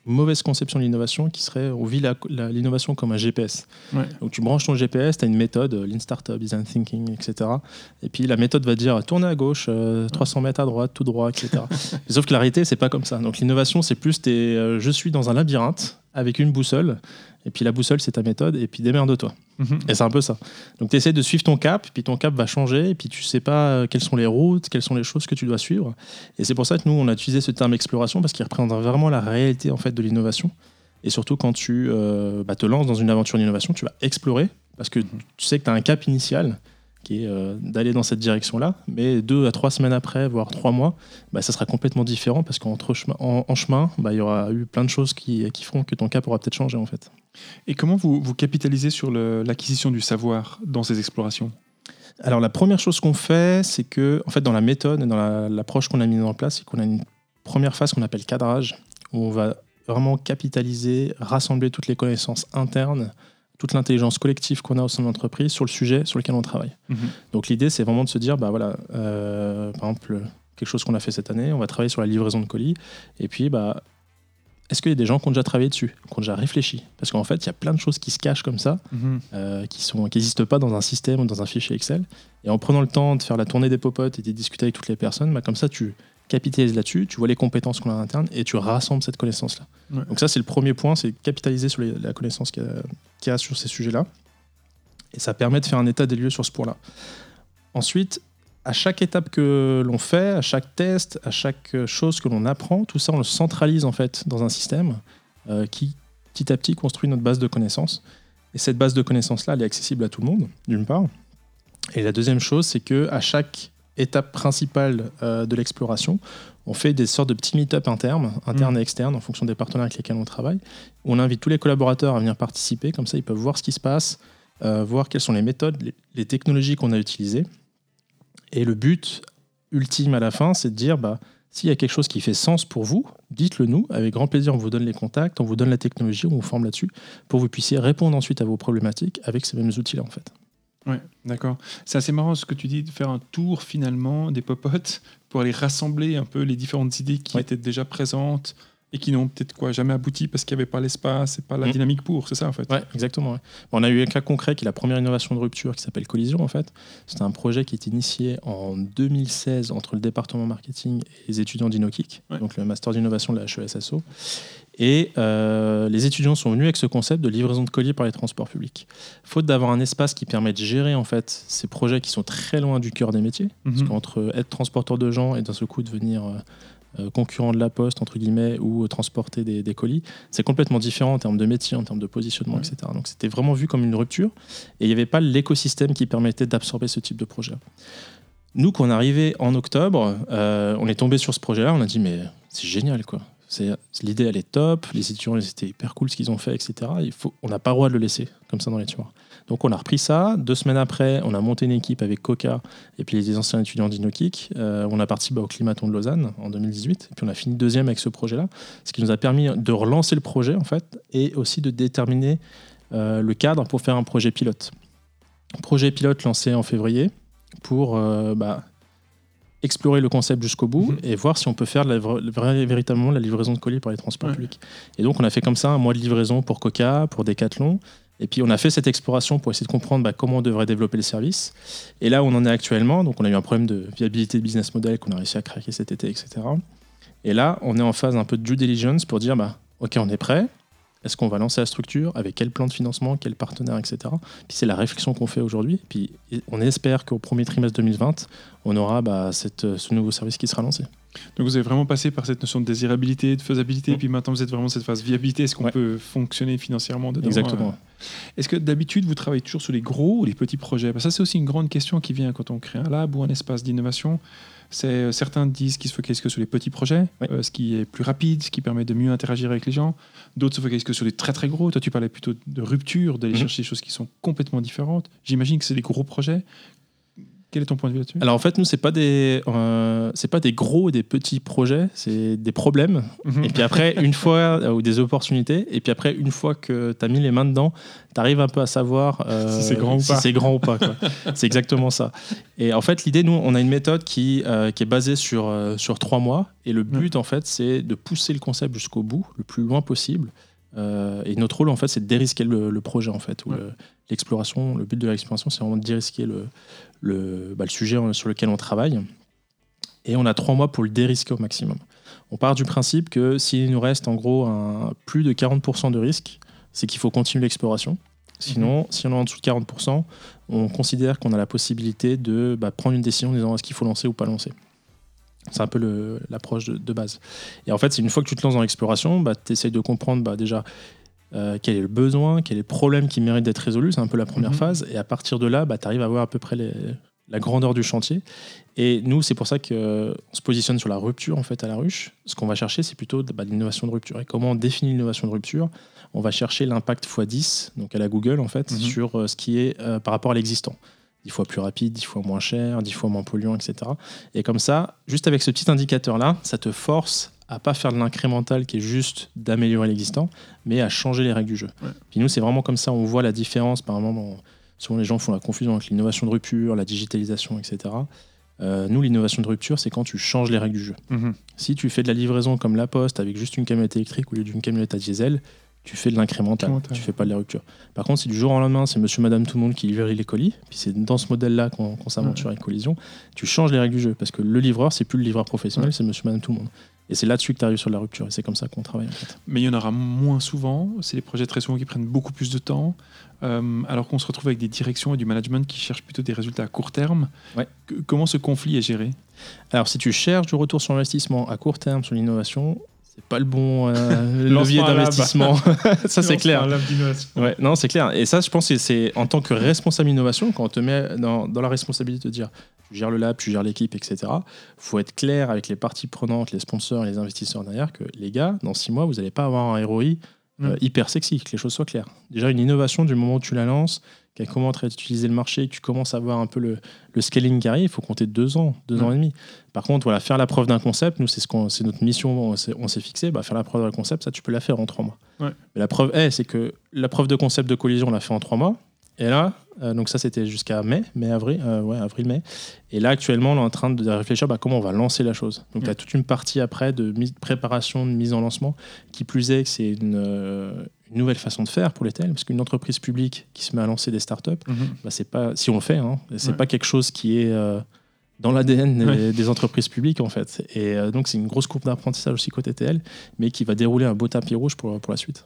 mauvaise conception de l'innovation qui serait on vit l'innovation comme un GPS. Ouais. Donc, tu branches ton GPS, tu as une méthode, euh, Lean Startup, Design Thinking, etc. Et puis, la méthode va dire tournez à gauche, euh, 300 mètres à droite, tout droit, etc. Sauf que la réalité, c'est pas comme ça. Donc, l'innovation, c'est plus t'es, euh, je suis dans un labyrinthe avec une boussole. Et puis, la boussole, c'est ta méthode. Et puis, démerde-toi. Mhm. Et c'est un peu ça. Donc tu essaies de suivre ton cap, puis ton cap va changer, et puis tu sais pas euh, quelles sont les routes, quelles sont les choses que tu dois suivre. Et c'est pour ça que nous, on a utilisé ce terme exploration, parce qu'il représente vraiment la réalité en fait de l'innovation. Et surtout quand tu euh, bah, te lances dans une aventure d'innovation, tu vas explorer, parce que tu sais que tu as un cap initial qui est euh, d'aller dans cette direction-là, mais deux à trois semaines après, voire trois mois, bah, ça sera complètement différent, parce qu'entre chemin, en, en chemin, bah, il y aura eu plein de choses qui, qui feront que ton cap aura peut-être changé en fait. Et comment vous, vous capitalisez sur l'acquisition du savoir dans ces explorations? Alors la première chose qu'on fait, c'est que, en fait, dans la méthode et dans la- l'approche qu'on a mise en place, c'est qu'on a une première phase qu'on appelle cadrage, où on va vraiment capitaliser, rassembler toutes les connaissances internes, toute l'intelligence collective qu'on a au sein de l'entreprise sur le sujet sur lequel on travaille. Donc l'idée, c'est vraiment de se dire, bah voilà, euh, par exemple, quelque chose qu'on a fait cette année, on va travailler sur la livraison de colis, et puis, bah, est-ce qu'il y a des gens qui ont déjà travaillé dessus, qui ont déjà réfléchi? Parce qu'en fait, il y a plein de choses qui se cachent comme ça, Mhm. euh, qui sont qui n'existent pas dans un système ou dans un fichier Excel. Et en prenant le temps de faire la tournée des popotes et de discuter avec toutes les personnes, bah, comme ça, tu capitalises là-dessus, tu vois les compétences qu'on a en interne et tu rassembles cette connaissance-là. Ouais. Donc ça, c'est le premier point, c'est capitaliser sur les- la connaissance qu'il y, a- qu'il y a sur ces sujets-là. Et ça permet de faire un état des lieux sur ce point-là. Ensuite, à chaque étape que l'on fait, à chaque test, à chaque chose que l'on apprend, tout ça, on le centralise en fait dans un système euh, qui, petit à petit, construit notre base de connaissances. Et cette base de connaissances-là, elle est accessible à tout le monde, d'une part. Et la deuxième chose, c'est que à chaque étape principale euh, de l'exploration, on fait des sortes de petits meet-up internes, internes Mm. et externes, en fonction des partenaires avec lesquels on travaille. On invite tous les collaborateurs à venir participer, comme ça ils peuvent voir ce qui se passe, euh, voir quelles sont les méthodes, les, les technologies qu'on a utilisées. Et le but ultime à la fin, c'est de dire, bah, s'il y a quelque chose qui fait sens pour vous, dites-le nous. Avec grand plaisir, on vous donne les contacts, on vous donne la technologie, on vous forme là-dessus pour que vous puissiez répondre ensuite à vos problématiques avec ces mêmes outils-là, en fait. Ouais, d'accord. C'est assez marrant ce que tu dis, de faire un tour finalement des popotes pour aller rassembler un peu les différentes idées qui Ouais. étaient déjà présentes et qui n'ont peut-être quoi jamais abouti parce qu'il n'y avait pas l'espace et pas la Mm. dynamique pour, c'est ça en fait? Ouais, exactement. ouais. On a eu un cas concret qui est la première innovation de rupture qui s'appelle Collision en fait. C'était un projet qui est initié en 2016 entre le département marketing et les étudiants Ouais. donc le master d'innovation de la HESSO. Et euh, les étudiants sont venus avec ce concept de livraison de colis par les transports publics. Faute d'avoir un espace qui permet de gérer en fait ces projets qui sont très loin du cœur des métiers, parce Mhm. qu'entre être transporteur de gens et d'un seul coup devenir euh, euh, concurrent de la poste, entre guillemets, ou euh, transporter des, des colis, c'est complètement différent en termes de métier, en termes de positionnement, Ouais. etc. Donc c'était vraiment vu comme une rupture et il n'y avait pas l'écosystème qui permettait d'absorber ce type de projet. Nous, quand on est arrivé en octobre, on est tombé sur ce projet-là, on a dit mais c'est génial quoi. L'idée elle est top, les étudiants c'était hyper cool ce qu'ils ont fait, etc. Il faut, on n'a pas le droit de le laisser comme ça dans les tiroirs. Donc on a repris ça. Deux semaines après, on a monté une équipe avec Coca et puis les anciens étudiants d'Inokik. Euh, on a participé au Climaton de Lausanne en 2018. Et puis on a fini deuxième avec ce projet-là, ce qui nous a permis de relancer le projet en fait et aussi de déterminer euh, le cadre pour faire un projet pilote. Projet pilote lancé en février pour euh, bah, explorer le concept jusqu'au bout Mhm. et voir si on peut faire la véritablement la livraison de colis par les transports Ouais. publics. Et donc on a fait comme ça un mois de livraison pour Coca, pour Decathlon. Et puis on a fait cette exploration pour essayer de comprendre bah, comment on devrait développer le service. Et là où on en est actuellement, donc on a eu un problème de viabilité de business model qu'on a réussi à craquer cet été, etc. Et là, on est en phase un peu de due diligence pour dire, bah, ok, on est prêt. Est-ce qu'on va lancer la structure? Avec quel plan de financement? Quel partenaire, etc. Puis c'est la réflexion qu'on fait aujourd'hui. Puis on espère qu'au premier trimestre 2020, on aura bah, cette, ce nouveau service qui sera lancé. Donc vous avez vraiment passé par cette notion de désirabilité, de faisabilité, Mm. et puis maintenant vous êtes vraiment cette phase viabilité. Est-ce qu'on Ouais. peut fonctionner financièrement dedans Exactement. euh, Est-ce que d'habitude vous travaillez toujours sur les gros ou les petits projets? Parce que ça c'est aussi une grande question qui vient quand on crée un lab ou un espace d'innovation. C'est euh, certains disent qu'ils se focalisent que sur les petits projets, Oui. euh, ce qui est plus rapide, ce qui permet de mieux interagir avec les gens. D'autres se focalisent que sur les très très gros. Toi tu parlais plutôt de rupture, d'aller Mhm. chercher des choses qui sont complètement différentes. J'imagine que c'est des gros projets. Quel est ton point de vue là-dessus? Alors en fait, nous, c'est pas des, euh, c'est pas des gros et des petits projets, c'est des problèmes. Mhm. Et puis après, une fois, euh, ou des opportunités, et puis après, une fois que tu as mis les mains dedans, tu arrives un peu à savoir euh, Si c'est grand ou si pas. c'est grand ou pas. quoi. c'est exactement ça. Et en fait, l'idée, nous, on a une méthode qui, qui est basée sur, sur trois mois. Et le but, en fait, c'est de pousser le concept jusqu'au bout, le plus loin possible. Euh, et notre rôle, en fait, c'est de dérisquer le, le projet, en fait. ou Ouais. le- L'exploration, le, but de l'exploration, c'est vraiment de dérisquer le, le, bah, le sujet sur lequel on travaille. Et on a trois mois pour le dérisquer au maximum. On part du principe que s'il nous reste en gros un, plus de 40% de risque, c'est qu'il faut continuer l'exploration. Sinon, si on est en dessous de 40%, on considère qu'on a la possibilité de bah, prendre une décision en disant est-ce qu'il faut lancer ou pas lancer. C'est un peu l'approche de, de base. Et en fait, c'est une fois que tu te lances dans l'exploration, bah, tu essayes de comprendre bah, déjà euh, quel est le besoin, quel est le problème qui mérite d'être résolu. C'est un peu la première Mhm. phase. Et à partir de là, bah, tu arrives à voir à peu près les- la grandeur du chantier. Et nous, c'est pour ça qu'on se positionne sur la rupture en fait à la ruche. Ce qu'on va chercher, c'est plutôt bah, l'innovation de rupture. Et comment on définit l'innovation de rupture? On va chercher l'impact x10, donc à la Google en fait, Mhm. sur euh, ce qui est euh, par rapport à l'existant. 10 fois plus rapide, 10 fois moins cher, 10 fois moins polluant, etc. Et comme ça, juste avec ce petit indicateur-là, ça te force à pas faire de l'incrémental qui est juste d'améliorer l'existant, mais à changer les règles du jeu. Ouais. Puis nous, c'est vraiment comme ça, on voit la différence, par exemple, dans- souvent les gens font la confusion avec l'innovation de rupture, la digitalisation, etc. Euh, nous, l'innovation de rupture, c'est quand tu changes les règles du jeu. Mhm. Si tu fais de la livraison comme la Poste avec juste une camionnette électrique au lieu d'une camionnette à diesel, tu fais de l'incrémental, Incrémental. tu fais pas de la rupture. Par contre, si du jour au lendemain, c'est monsieur, madame, tout le monde qui livre les colis, puis c'est dans ce modèle-là qu'on qu'on s'aventure avec Collision, tu changes les règles du jeu. Parce que le livreur, c'est plus le livreur professionnel, Ouais. c'est monsieur, madame, tout le monde. Et c'est là-dessus que tu arrives sur la rupture. Et c'est comme ça qu'on travaille en fait. Mais il y en aura moins souvent. C'est des projets très souvent qui prennent beaucoup plus de temps. Euh, alors qu'on se retrouve avec des directions et du management qui cherchent plutôt des résultats à court terme. Ouais. Que- comment ce conflit est géré? Alors, si tu cherches du retour sur investissement à court terme sur l'innovation, c'est pas le bon euh, levier d'investissement. ça, c'est clair. Ouais, non, c'est clair. Et ça, je pense que c'est en tant que responsable innovation, quand on te met dans, dans la responsabilité de dire tu gères le lab, tu gères l'équipe, etc., faut être clair avec les parties prenantes, les sponsors les investisseurs derrière que les gars, dans six mois, vous n'allez pas avoir un ROI euh, Mm. hyper sexy, que les choses soient claires. Déjà, une innovation du moment où tu la lances, qu'elle commence à utiliser le marché, que tu commences à voir un peu le, le scaling qui arrive, il faut compter deux ans, deux Mm. ans et demi. Par contre, voilà, faire la preuve d'un concept, nous, c'est ce qu'on, c'est notre mission, on s'est, on s'est fixé. Bah, faire la preuve d'un concept, ça, tu peux la faire en trois mois. Ouais. Mais la preuve est, c'est que la preuve de concept de collision, on l'a fait en trois mois. Et là, euh, donc ça, c'était jusqu'à mai, mai, avril, euh, ouais, avril, mai. Et là, actuellement, on est en train de réfléchir bah, comment on va lancer la chose. Donc, tu as Mm. toute une partie après de préparation, de mise en lancement, qui plus est que c'est une, euh, une nouvelle façon de faire pour les tels, parce qu'une entreprise publique qui se met à lancer des startups, Mhm. bah, c'est pas, si on le fait, hein, c'est Ouais. pas quelque chose qui est dans l'ADN des, Ouais. des entreprises publiques, en fait. Et euh, donc, c'est une grosse courbe d'apprentissage aussi côté TL, mais qui va dérouler un beau tapis rouge pour, pour la suite.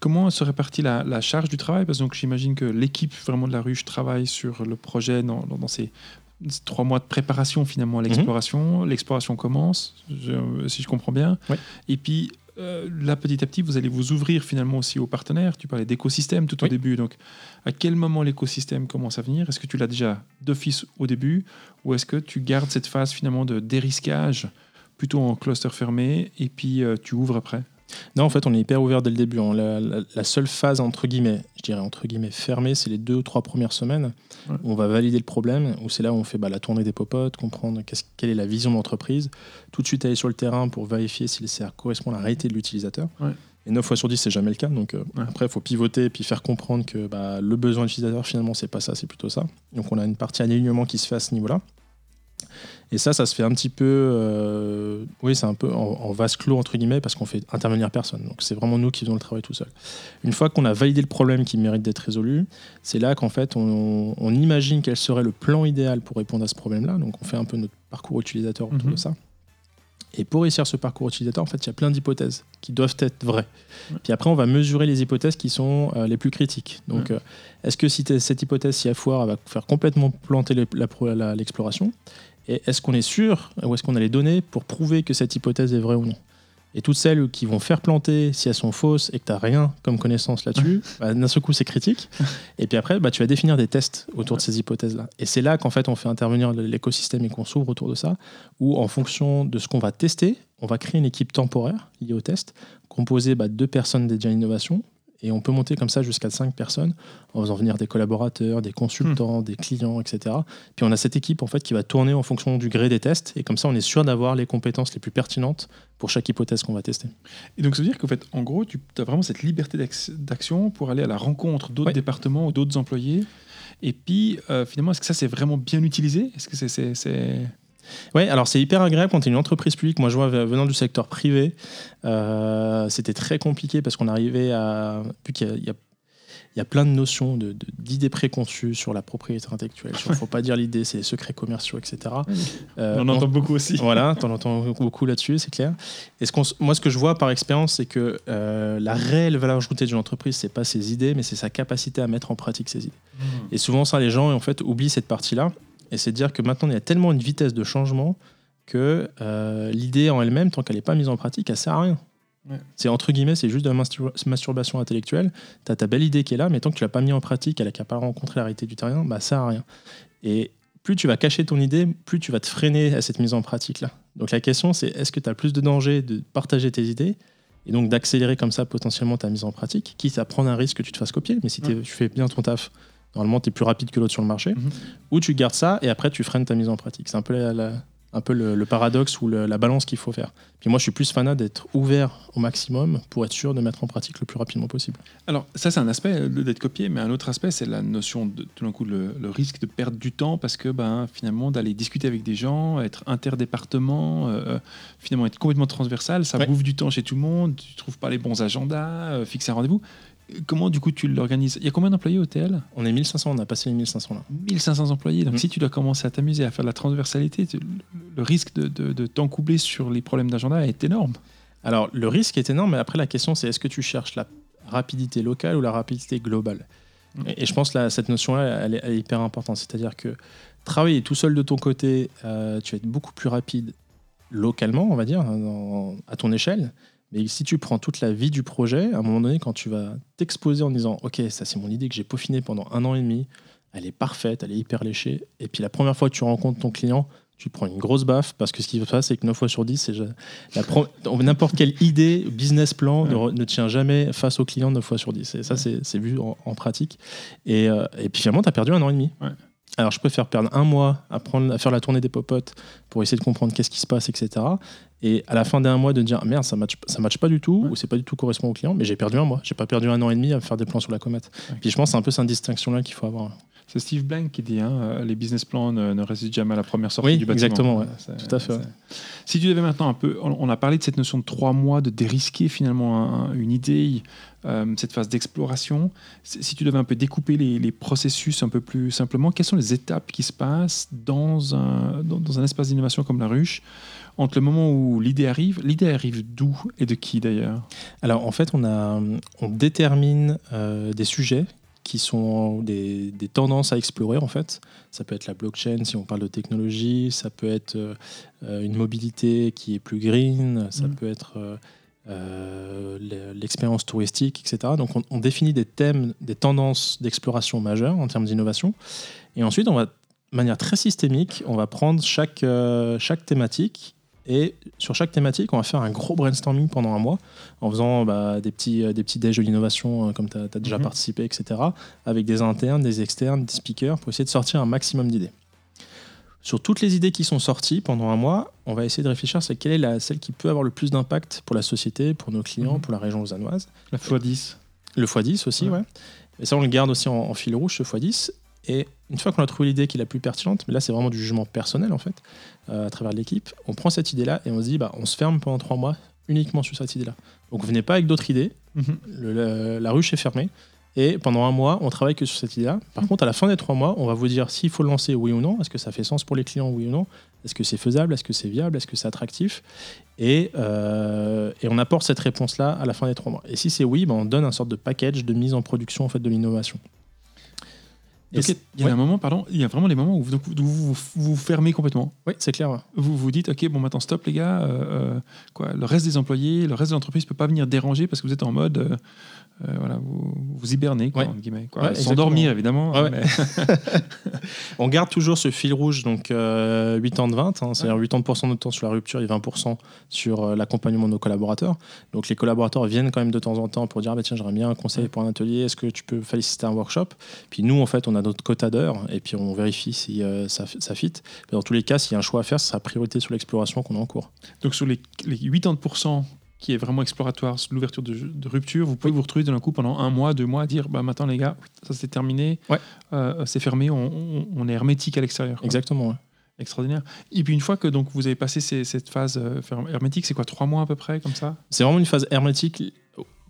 Comment se répartit la, la charge du travail? Parce que j'imagine que l'équipe vraiment de la ruche travaille sur le projet dans, dans- dans ces trois mois de préparation finalement à l'exploration. L'exploration commence, je- si je comprends bien. Et puis euh, là, petit à petit, vous allez vous ouvrir finalement aussi aux partenaires. Tu parlais d'écosystème tout au Oui. début. Donc, à quel moment l'écosystème commence à venir? Est-ce que tu l'as déjà d'office au début? Ou est-ce que tu gardes cette phase finalement de dérisquage plutôt en cluster fermé et puis euh, tu ouvres après? Non, en fait, on est hyper ouvert dès le début. hein. La, la- la seule phase, entre guillemets, je dirais entre guillemets fermée, c'est les deux ou trois premières semaines Ouais. où on va valider le problème, où c'est là où on fait bah, la tournée des popotes, comprendre quelle est la vision de l'entreprise, tout de suite aller sur le terrain pour vérifier si ça correspond à la réalité de l'utilisateur. Ouais. Et 9 fois sur 10, c'est jamais le cas. Donc euh, Ouais. après, il faut pivoter et puis faire comprendre que bah, le besoin de l'utilisateur, finalement, c'est pas ça, c'est plutôt ça. Donc on a une partie alignement qui se fait à ce niveau-là. Et ça, ça se fait un petit peu, euh, oui, c'est un peu en, en vase clos entre guillemets parce qu'on fait intervenir personne. Donc c'est vraiment nous qui faisons le travail tout seul. Une fois qu'on a validé le problème qui mérite d'être résolu, c'est là qu'en fait on, on imagine quel serait le plan idéal pour répondre à ce problème-là. Donc on fait un peu notre parcours utilisateur autour Mhm. de ça. Et pour réussir ce parcours utilisateur, en fait, il y a plein d'hypothèses qui doivent être vraies. Ouais. Puis après, on va mesurer les hypothèses qui sont euh, les plus critiques. Donc, Ouais. euh, est-ce que si cette hypothèse, si elle foire, elle va faire complètement planter l'exploration Et est-ce qu'on est sûr, ou est-ce qu'on a les données pour prouver que cette hypothèse est vraie ou non? Et toutes celles qui vont faire planter, si elles sont fausses et que tu n'as rien comme connaissance là-dessus, bah, d'un seul coup, c'est critique. Et puis après, bah, tu vas définir des tests autour de ces hypothèses-là. Et c'est là qu'en fait, on fait intervenir l'écosystème et qu'on s'ouvre autour de ça, où en fonction de ce qu'on va tester, on va créer une équipe temporaire liée au test, composée bah, de deux personnes dédiées à l'innovation. Et on peut monter comme ça jusqu'à cinq personnes en faisant venir des collaborateurs, des consultants, des clients, etc. Puis on a cette équipe en fait qui va tourner en fonction du gré des tests et comme ça on est sûr d'avoir les compétences les plus pertinentes pour chaque hypothèse qu'on va tester. Et donc, ça veut dire qu'en fait, en gros, tu as vraiment cette liberté d'action pour aller à la rencontre d'autres Ouais. départements ou d'autres employés. Et puis, euh, finalement, est-ce que ça, c'est vraiment bien utilisé? Est-ce que c'est- Ouais, alors c'est hyper agréable quand tu es une entreprise publique. Moi, je vois venant du secteur privé, euh, c'était très compliqué parce qu'on arrivait à. Vu qu'il y a, il y a- il y a plein de notions, de- de- d'idées préconçues sur la propriété intellectuelle. Il ne faut pas dire l'idée, c'est les secrets commerciaux, etc. Euh, On en entend beaucoup aussi. Voilà, t'en entends beaucoup là-dessus, c'est clair. Et ce moi, ce que je vois par expérience, c'est que euh, la réelle valeur ajoutée d'une entreprise, c'est pas ses idées, mais c'est sa capacité à mettre en pratique ses idées. Et souvent, ça, les gens, en fait, oublient cette partie-là. Et c'est de dire que maintenant, il y a tellement une vitesse de changement que euh, l'idée en elle-même, tant qu'elle n'est pas mise en pratique, elle sert à rien. Ouais. C'est entre guillemets, c'est juste de la mastur- masturbation intellectuelle. Tu as ta belle idée qui est là, mais tant que tu l'as pas mis en pratique, elle n'a pas rencontré la réalité du terrain, bah, ça sert à rien. Et plus tu vas cacher ton idée, plus tu vas te freiner à cette mise en pratique-là. Donc la question, c'est est-ce que tu as plus de danger de partager tes idées et donc d'accélérer comme ça potentiellement ta mise en pratique, quitte à prendre un risque que tu te fasses copier, mais si tu fais bien ton taf, normalement tu es plus rapide que l'autre sur le marché, Mhm. ou tu gardes ça et après tu freines ta mise en pratique. C'est un peu, la- la- un peu le, le paradoxe ou le- la balance qu'il faut faire. Puis moi je suis plus fanat d'être ouvert au maximum pour être sûr de mettre en pratique le plus rapidement possible. Alors, ça, c'est un aspect euh, d'être copié, mais un autre aspect, c'est la notion de tout d'un coup le, le risque de perdre du temps parce que ben, finalement, d'aller discuter avec des gens, être interdépartement, euh, finalement être complètement transversal, ça Ouais. bouffe du temps chez tout le monde, tu trouves pas les bons agendas, euh, fixer un rendez-vous. Comment, du coup, tu l'organises? Il y a combien d'employés au TL On est 1500, on a passé les 1500 là. 1500 employés. Donc, Mhm. si tu dois commencer à t'amuser à faire de la transversalité, le, risque de, de, de t'encoubler sur les problèmes d'agenda est énorme. Alors, le risque est énorme, mais après, la question, c'est est-ce que tu cherches la rapidité locale ou la rapidité globale? Mm. et, et je pense que cette notion-là, elle, est- elle est hyper importante. C'est-à-dire que travailler tout seul de ton côté, euh, tu vas être beaucoup plus rapide localement, on va dire, hein, dans- à ton échelle. Mais si tu prends toute la vie du projet, à un moment donné, quand tu vas t'exposer en disant Ok, ça, c'est mon idée que j'ai peaufinée pendant un an et demi, elle est parfaite, elle est hyper léchée, et puis la première fois que tu rencontres ton client, tu prends une grosse baffe parce que ce qui se passe, c'est que 9 fois sur 10, c'est ja- la pro- n'importe quelle idée, business plan ne, tient jamais face au client 9 fois sur 10. Et ça, c'est c'est vu en, en pratique. Et, euh, et puis finalement, tu as perdu un an et demi. Ouais. Alors, je préfère perdre un mois à, prendre, à faire la tournée des popotes pour essayer de comprendre qu'est-ce qui se passe, etc. Et à la fin d'un mois, de dire merde, ça ne match, ça match pas du tout, Ouais. ou c'est pas du tout correspond au client, mais j'ai perdu un mois. J'ai pas perdu un an et demi à faire des plans sur la comète. Ouais. Puis je pense que c'est un peu cette distinction-là qu'il faut avoir. C'est Steve Blank qui dit hein, euh, les business plans ne, ne résistent jamais à la première sortie Oui, du bâtiment. exactement, ouais. Tout à fait, ouais. Si tu devais maintenant un peu, on a parlé de cette notion de trois mois, de dérisquer finalement un- une idée, euh, cette phase d'exploration. Si si tu devais un peu découper les, les processus un peu plus simplement, quelles sont les étapes qui se passent dans un, dans, dans un espace d'innovation comme la ruche entre le moment où l'idée arrive, l'idée arrive d'où et de qui d'ailleurs? Alors en fait, on, a, on détermine euh, des sujets qui sont des, des tendances à explorer en fait. Ça peut être la blockchain si on parle de technologie, ça peut être euh, une mobilité qui est plus green, ça Mhm. peut être euh, euh, l'e- l'expérience touristique, etc. Donc on, on définit des thèmes, des tendances d'exploration majeures en termes d'innovation. Et ensuite, on va, de manière très systémique, on va prendre chaque, euh, chaque thématique et sur chaque thématique, on va faire un gros brainstorming pendant un mois en faisant bah, des petits, euh, des petits déj de l'innovation euh, comme tu as, déjà Mhm. participé, etc. Avec des internes, des externes, des speakers pour essayer de sortir un maximum d'idées. Sur toutes les idées qui sont sorties pendant un mois, on va essayer de réfléchir c'est quelle est la, celle qui peut avoir le plus d'impact pour la société, pour nos clients, Mhm. pour la région lausannoise. La x10 Le x10 aussi, Ouais. ouais. Et ça, on le garde aussi en, en fil rouge, ce x10. Et une fois qu'on a trouvé l'idée qui est la plus pertinente, mais là, c'est vraiment du jugement personnel, en fait, euh, à travers l'équipe, on prend cette idée-là et on se dit, bah, on se ferme pendant trois mois uniquement sur cette idée-là. Donc, venez pas avec d'autres idées. Mhm. Le- le- la ruche est fermée. Et pendant un mois, on travaille que sur cette idée-là. Par contre, à la fin des trois mois, on va vous dire s'il faut le lancer, oui ou non. Est-ce que ça fait sens pour les clients, oui ou non? Est-ce que c'est faisable? Est-ce que c'est viable? Est-ce que c'est attractif? Et, euh, et on apporte cette réponse-là à la fin des trois mois. Et si c'est oui, ben on donne un sorte de package de mise en production en fait, de l'innovation. Donc, il y a ouais. un moment, pardon, il y a vraiment des moments où vous donc, où vous, vous vous fermez complètement. Oui, c'est clair. ouais. Vous vous dites, ok, bon, maintenant stop les gars, euh, euh, quoi, le reste des employés, le reste de l'entreprise ne peut pas venir déranger parce que vous êtes en mode, euh, euh, voilà, vous, vous hibernez, quoi, Ouais. entre guillemets. Quoi. Ouais, Sans dormir, évidemment. Ouais, ouais. mais- On garde toujours ce fil rouge, donc euh, 80-20, hein, c'est-à-dire 80% de notre temps sur la rupture et 20% sur euh, l'accompagnement de nos collaborateurs. Donc les collaborateurs viennent quand même de temps en temps pour dire ah, bah, tiens, j'aimerais bien un conseil pour un atelier, est-ce que tu peux féliciter un workshop? Puis nous, en fait, on a notre quota d'heures et puis on vérifie si euh, ça, ça fit. Mais dans tous les cas, s'il y a un choix à faire, ce sera priorité sur l'exploration qu'on a en cours. Donc sur les, les 80% qui est vraiment exploratoire, l'ouverture de, de rupture, vous pouvez vous retrouver d'un coup pendant un mois, deux mois à dire, bah maintenant les gars, ça c'est terminé, Ouais. euh, c'est fermé, on, on- on est hermétique à l'extérieur. Exactement. ouais. Extraordinaire. Et puis une fois que donc vous avez passé ces- cette phase euh, hermétique, c'est quoi, trois mois à peu près comme ça? C'est vraiment une phase hermétique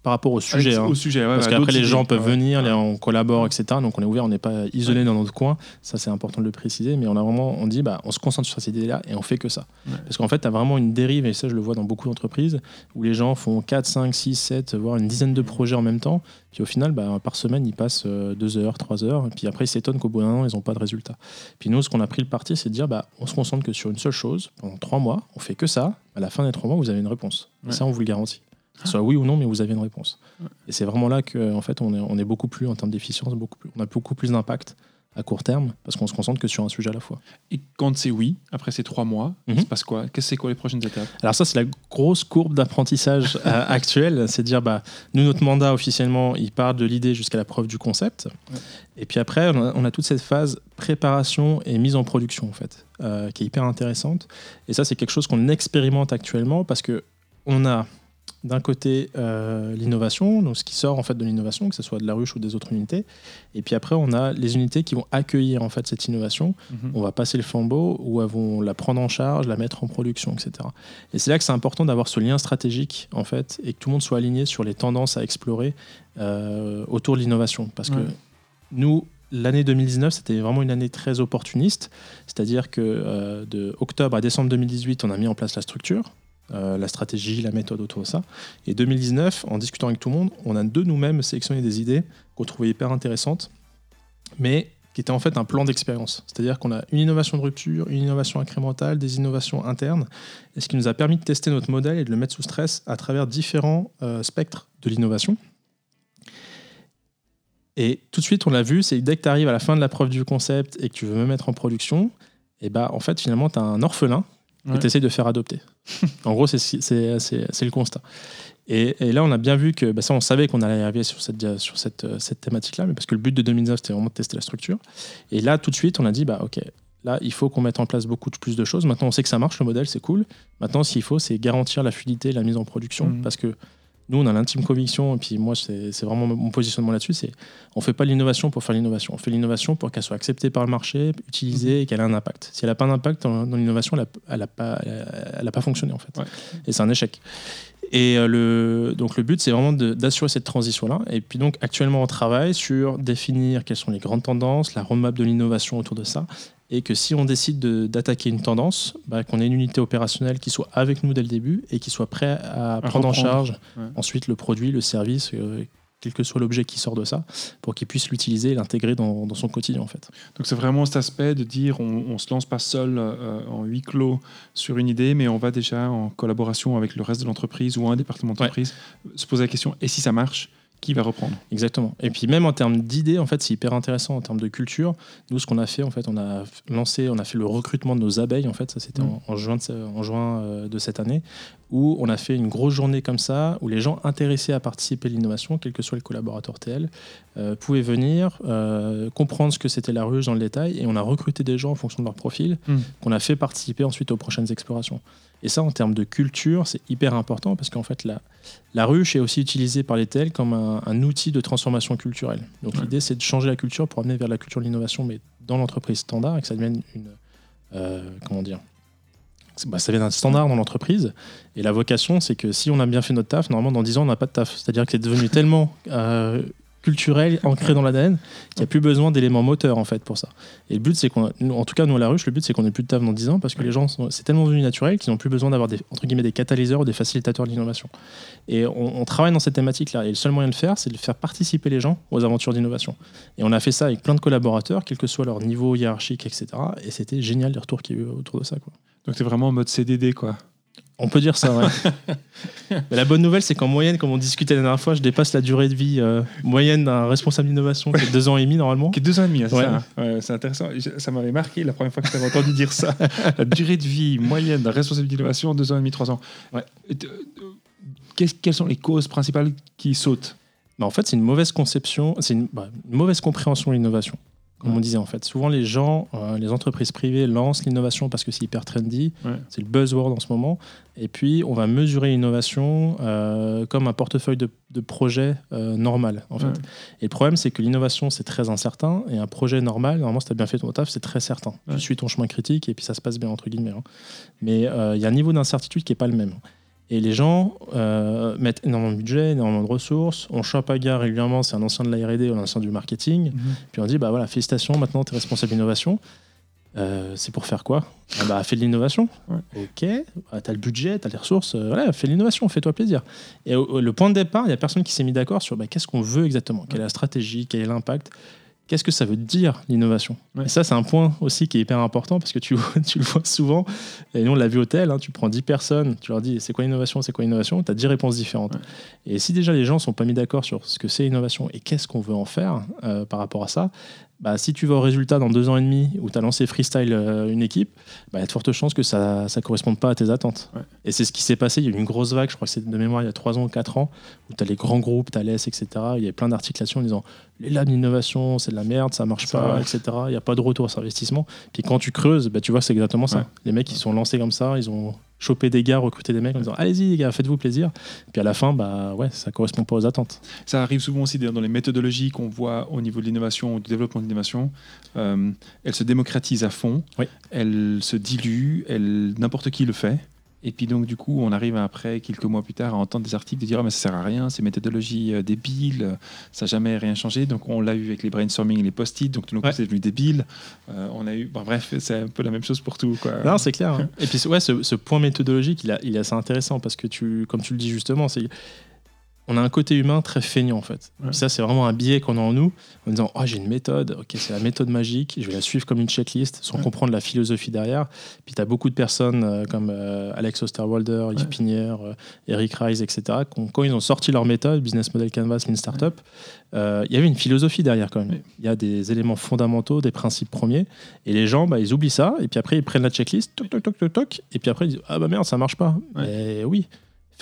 par rapport au sujet. Hein. Au sujet, ouais, Parce ouais, qu'après, les gens peuvent Ouais. venir, les- on collabore, etc. Donc, on est ouvert, on n'est pas isolé dans notre coin. Ça, c'est important de le préciser. Mais on a vraiment, on dit, bah, on se concentre sur cette idée-là et on fait que ça. Parce qu'en fait, tu as vraiment une dérive, et ça, je le vois dans beaucoup d'entreprises, où les gens font 4, 5, 6, 7, voire une dizaine de projets en même temps. Puis au final, bah, par semaine, ils passent 2 heures, 3 heures. Et puis après, ils s'étonnent qu'au bout d'un an, ils n'ont pas de résultat. Puis nous, ce qu'on a pris le parti, c'est de dire, bah, on se concentre que sur une seule chose pendant 3 mois. On fait que ça. À la fin des 3 mois, vous avez une réponse. Ouais. ça, on vous le garantit. Que ce soit oui ou non, mais vous avez une réponse. Et c'est vraiment là que, en fait, on est, on est beaucoup plus en termes d'efficience, beaucoup plus, on a beaucoup plus d'impact à court terme parce qu'on se concentre que sur un sujet à la fois. Et quand c'est oui, après ces trois mois, il Mhm. se passe quoi? Qu'est-ce que c'est quoi les prochaines étapes? Alors ça, c'est la grosse courbe d'apprentissage euh, actuelle, c'est dire, bah, nous, notre mandat officiellement, il part de l'idée jusqu'à la preuve du concept. Ouais. Et puis après, on a, on a toute cette phase préparation et mise en production, en fait, euh, qui est hyper intéressante. Et ça, c'est quelque chose qu'on expérimente actuellement parce que on a d'un côté euh, l'innovation, donc ce qui sort en fait de l'innovation, que ce soit de la ruche ou des autres unités, et puis après on a les unités qui vont accueillir en fait cette innovation Mhm. on va passer le flambeau ou elles vont la prendre en charge, la mettre en production, etc. Et c'est là que c'est important d'avoir ce lien stratégique en fait et que tout le monde soit aligné sur les tendances à explorer euh, autour de l'innovation. Parce Ouais. que nous, l'année 2019, c'était vraiment une année très opportuniste, c'est-à-dire que euh, de octobre à décembre 2018, on a mis en place la structure. Euh, la stratégie, la méthode autour de ça. Et 2019, en discutant avec tout le monde, on a de nous-mêmes sélectionné des idées qu'on trouvait hyper intéressantes, mais qui étaient en fait un plan d'expérience. C'est-à-dire qu'on a une innovation de rupture, une innovation incrémentale, des innovations internes, et ce qui nous a permis de tester notre modèle et de le mettre sous stress à travers différents euh, spectres de l'innovation. Et tout de suite, on l'a vu, c'est dès que tu arrives à la fin de la preuve du concept et que tu veux me mettre en production, et bah en fait finalement tu as un orphelin que Ouais. tu essayes de faire adopter. en gros, c'est le constat. Et, et là, on a bien vu que bah, ça, on savait qu'on allait arriver sur cette, sur cette, euh, cette thématique-là, mais parce que le but de 2019, c'était vraiment de tester la structure. Et là, tout de suite, on a dit, bah, OK, là, il faut qu'on mette en place beaucoup de- plus de choses. Maintenant, on sait que ça marche, le modèle, c'est cool. Maintenant, ce qu'il faut, c'est garantir la fluidité, la mise en production, Mhm. parce que nous, on a l'intime conviction, et puis moi, c'est vraiment mon positionnement là-dessus, c'est on fait pas l'innovation pour faire l'innovation, on fait l'innovation pour qu'elle soit acceptée par le marché, utilisée et qu'elle ait un impact. Si elle n'a pas d'impact dans, dans l'innovation, elle n'a pas, elle a- elle a pas fonctionné en fait. Ouais. Et c'est un échec. Et euh, le, donc le but, c'est vraiment d'assurer cette transition-là. Et puis donc actuellement, on travaille sur définir quelles sont les grandes tendances, la roadmap de l'innovation autour de ça, et que si on décide de- d'attaquer une tendance, bah, qu'on ait une unité opérationnelle qui soit avec nous dès le début et qui soit prêt à prendre en charge Ouais. ensuite le produit, le service, euh, quel que soit l'objet qui sort de ça, pour qu'il puisse l'utiliser et l'intégrer dans, dans son quotidien en fait. Donc c'est vraiment cet aspect de dire on, on se lance pas seul euh, en huis clos sur une idée, mais on va déjà en collaboration avec le reste de l'entreprise ou un département d'entreprise se poser la question et si ça marche, qui va reprendre Exactement. Et puis même en termes d'idées, en fait, c'est hyper intéressant en termes de culture. Nous, ce qu'on a fait, en fait, on a lancé, on a fait le recrutement de nos abeilles. En fait, ça c'était en, en juin, de, ce- en juin euh, de cette année, où on a fait une grosse journée comme ça, où les gens intéressés à participer à l'innovation, quel que soit le collaborateur TL, euh, pouvaient venir euh, comprendre ce que c'était la ruche dans le détail, et on a recruté des gens en fonction de leur profil, Mm. qu'on a fait participer ensuite aux prochaines explorations. Et ça, en termes de culture, c'est hyper important parce qu'en fait, la, la ruche est aussi utilisée par les TL comme un, un outil de transformation culturelle. Donc Ouais. l'idée, c'est de changer la culture pour amener vers la culture de l'innovation, mais dans l'entreprise standard et que ça devienne une. euh, comment dire bah, Ça devient un standard dans l'entreprise. Et la vocation, c'est que si on a bien fait notre taf, normalement, dans 10 ans, on n'a pas de taf. C'est-à-dire que c'est devenu tellement euh, culturel, ancré dans l'ADN, qu'il n'y a plus besoin d'éléments moteurs, en fait, pour ça. Et le but, c'est qu'on. En tout cas, nous, à la ruche, le but, c'est qu'on ait plus de taf dans 10 ans parce que les gens, sont- c'est tellement devenu naturel qu'ils n'ont plus besoin d'avoir des, entre guillemets, des catalyseurs ou des facilitateurs de l'innovation. Et on, on travaille dans cette thématique-là. Et le seul moyen de le faire, c'est de faire participer les gens aux aventures d'innovation. Et on a fait ça avec plein de collaborateurs, quel que soit leur niveau hiérarchique, etc. Et c'était génial les retours qu'il y a eu autour de ça. Quoi. Donc c'est vraiment en mode CDD quoi. On peut dire ça, ouais. Mais la bonne nouvelle, c'est qu'en moyenne, comme on discutait la dernière fois, je dépasse la durée de vie euh, moyenne d'un responsable d'innovation qui est deux ans et demi normalement. Qui est deux ans et demi, hein, c'est Ouais. ça, hein Ouais, c'est intéressant. Ça m'avait marqué la première fois que tu avais entendu dire ça. La durée de vie moyenne d'un responsable d'innovation, deux ans et demi, trois ans. Ouais. Euh, quelles sont les causes principales qui sautent? Bah, en fait, c'est une mauvaise conception, c'est une, bah, une mauvaise compréhension de l'innovation. Comme on disait en fait, souvent les gens, euh, les entreprises privées lancent l'innovation parce que c'est hyper trendy, Ouais. c'est le buzzword en ce moment. Et puis on va mesurer l'innovation euh, comme un portefeuille de, de projet euh, normal en fait. Ouais. Et le problème c'est que l'innovation c'est très incertain et un projet normal, normalement si tu as bien fait ton taf, c'est très certain. Ouais. Tu suis ton chemin critique et puis ça se passe bien entre guillemets. hein. Mais il y a un niveau d'incertitude qui n'est pas le même. Et les gens euh, mettent énormément de budget, énormément de ressources. On chope à gare régulièrement, c'est un ancien de la R&D ou un ancien du marketing. Puis on dit, bah voilà, félicitations, maintenant tu es responsable d'innovation. Euh, c'est pour faire quoi? Ah bah, Fais de l'innovation. Ouais. Ok, bah, tu as le budget, tu as les ressources. euh, voilà, fais de l'innovation, fais-toi plaisir. Et au- au- le point de départ, il n'y a personne qui s'est mis d'accord sur bah, qu'est-ce qu'on veut exactement, quelle est la stratégie, quel est l'impact? Qu'est-ce que ça veut dire l'innovation? Ouais. Et ça, c'est un point aussi qui est hyper important parce que tu, tu le vois souvent. Et nous, on l'a vu au tel, hein, tu prends 10 personnes, tu leur dis c'est quoi l'innovation, c'est quoi l'innovation, tu as 10 réponses différentes. Ouais. Et si déjà les gens sont pas mis d'accord sur ce que c'est l'innovation et qu'est-ce qu'on veut en faire euh, par rapport à ça, bah, si tu vas au résultat dans deux ans et demi où tu as lancé freestyle euh, une équipe, bah, il y a de fortes chances que ça ne corresponde pas à tes attentes. Ouais. Et c'est ce qui s'est passé. Il y a eu une grosse vague, je crois que c'est de mémoire il y a trois ans ou quatre ans, où tu as les grands groupes, Thales, etc. Il y a plein d'articles là-dessus en disant les labs d'innovation, c'est de la merde, ça marche pas, etc. Il n'y a pas de retour sur investissement. Puis quand tu creuses, bah, tu vois que c'est exactement ça. Ouais. Les mecs, ils sont lancés comme ça, ils ont chopé des gars, recruté des mecs en disant allez-y, les gars, faites-vous plaisir. Puis à la fin, bah ouais, ça correspond pas aux attentes. Ça arrive souvent aussi dans les méthodologies qu'on voit au niveau de l'innovation ou du développement de l'innovation. Euh, elles se démocratisent à fond, Oui. elles se diluent, elles- n'importe qui le fait. Et puis donc du coup, on arrive après, quelques mois plus tard, à entendre des articles de dire ah, mais ça sert à rien, ces méthodologies euh, débiles, euh, ça n'a jamais rien changé. Donc on l'a eu avec les brainstorming et les post-it, donc tout d'un coup Ouais. c'est devenu débile. Euh, on a eu, bon, bref, c'est un peu la même chose pour tout. Quoi. Non, c'est clair. hein. Et puis, ouais, ce, ce point méthodologique, il, a- il est assez intéressant parce que, tu, comme tu le dis justement, c'est on a un côté humain très feignant en fait. Ouais. Ça, c'est vraiment un biais qu'on a en nous, en disant oh, j'ai une méthode, ok, c'est la méthode magique, je vais la suivre comme une checklist sans Ouais. comprendre la philosophie derrière. Puis tu as beaucoup de personnes euh, comme euh, Alex Osterwalder, Yves Ouais. Pinière, euh, Eric Rice, etc., quand ils ont sorti leur méthode, Business Model Canvas, Lean Startup, il y avait une philosophie derrière quand même. Il y a des éléments fondamentaux, des principes premiers, et les gens, bah, ils oublient ça, et puis après, ils prennent la checklist, toc, toc, toc, toc, toc, et puis après, ils disent Ah bah merde, ça marche pas. Mais oui,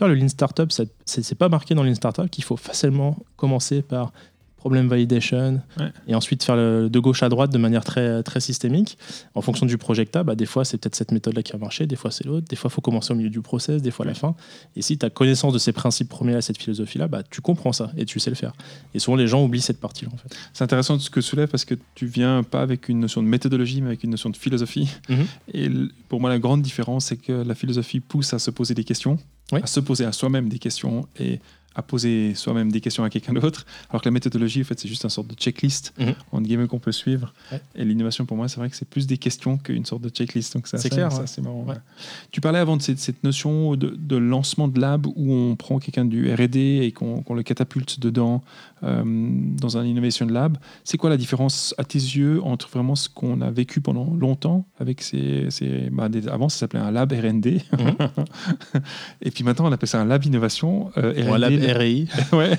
faire le Lean Startup, ça- c'est pas marqué dans le Lean Startup qu'il faut facilement commencer par problem validation Ouais. et ensuite faire le, de gauche à droite de manière très, très systémique. En fonction du projecta, bah, des fois c'est peut-être cette méthode-là qui va marcher, des fois c'est l'autre, des fois il faut commencer au milieu du process, des fois à la fin. Et si tu as connaissance de ces principes premiers-là, cette philosophie-là, bah, tu comprends ça et tu sais le faire. Et souvent les gens oublient cette partie-là en fait. C'est intéressant ce que tu soulèves parce que tu viens pas avec une notion de méthodologie, mais avec une notion de philosophie. Mhm. Et pour moi, la grande différence, c'est que la philosophie pousse à se poser des questions, À se poser à soi-même des questions et à poser soi-même des questions à quelqu'un d'autre. Alors que la méthodologie, en fait, c'est juste une sorte de checklist Mhm. entre guillemets qu'on peut suivre. Ouais. Et l'innovation, pour moi, c'est vrai que c'est plus des questions qu'une sorte de checklist. Donc C'est clair, ouais. c'est marrant. Ouais. Tu parlais avant de cette, cette notion de, de lancement de lab où on prend quelqu'un du R&D et qu'on le catapulte dedans euh, dans un innovation lab. C'est quoi la différence à tes yeux entre vraiment ce qu'on a vécu pendant longtemps avec ces, ces bah, des- avant ça s'appelait un lab R&D et puis maintenant on appelle ça un lab innovation euh, R&D. RI. ouais.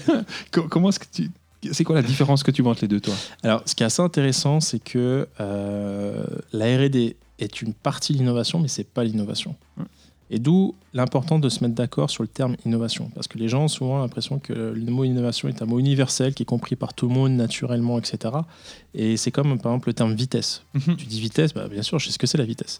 Comment est-ce que tu c'est quoi la différence que tu vois entre les deux toi? Alors, ce qui est assez intéressant, c'est que euh, la R&D est une partie de l'innovation, mais c'est pas l'innovation. Ouais. Et d'où l'importance de se mettre d'accord sur le terme innovation. Parce que les gens ont souvent l'impression que le mot innovation est un mot universel qui est compris par tout le monde naturellement, etc. Et c'est comme par exemple le terme vitesse. Tu dis vitesse, bah, bien sûr, je sais ce que c'est la vitesse.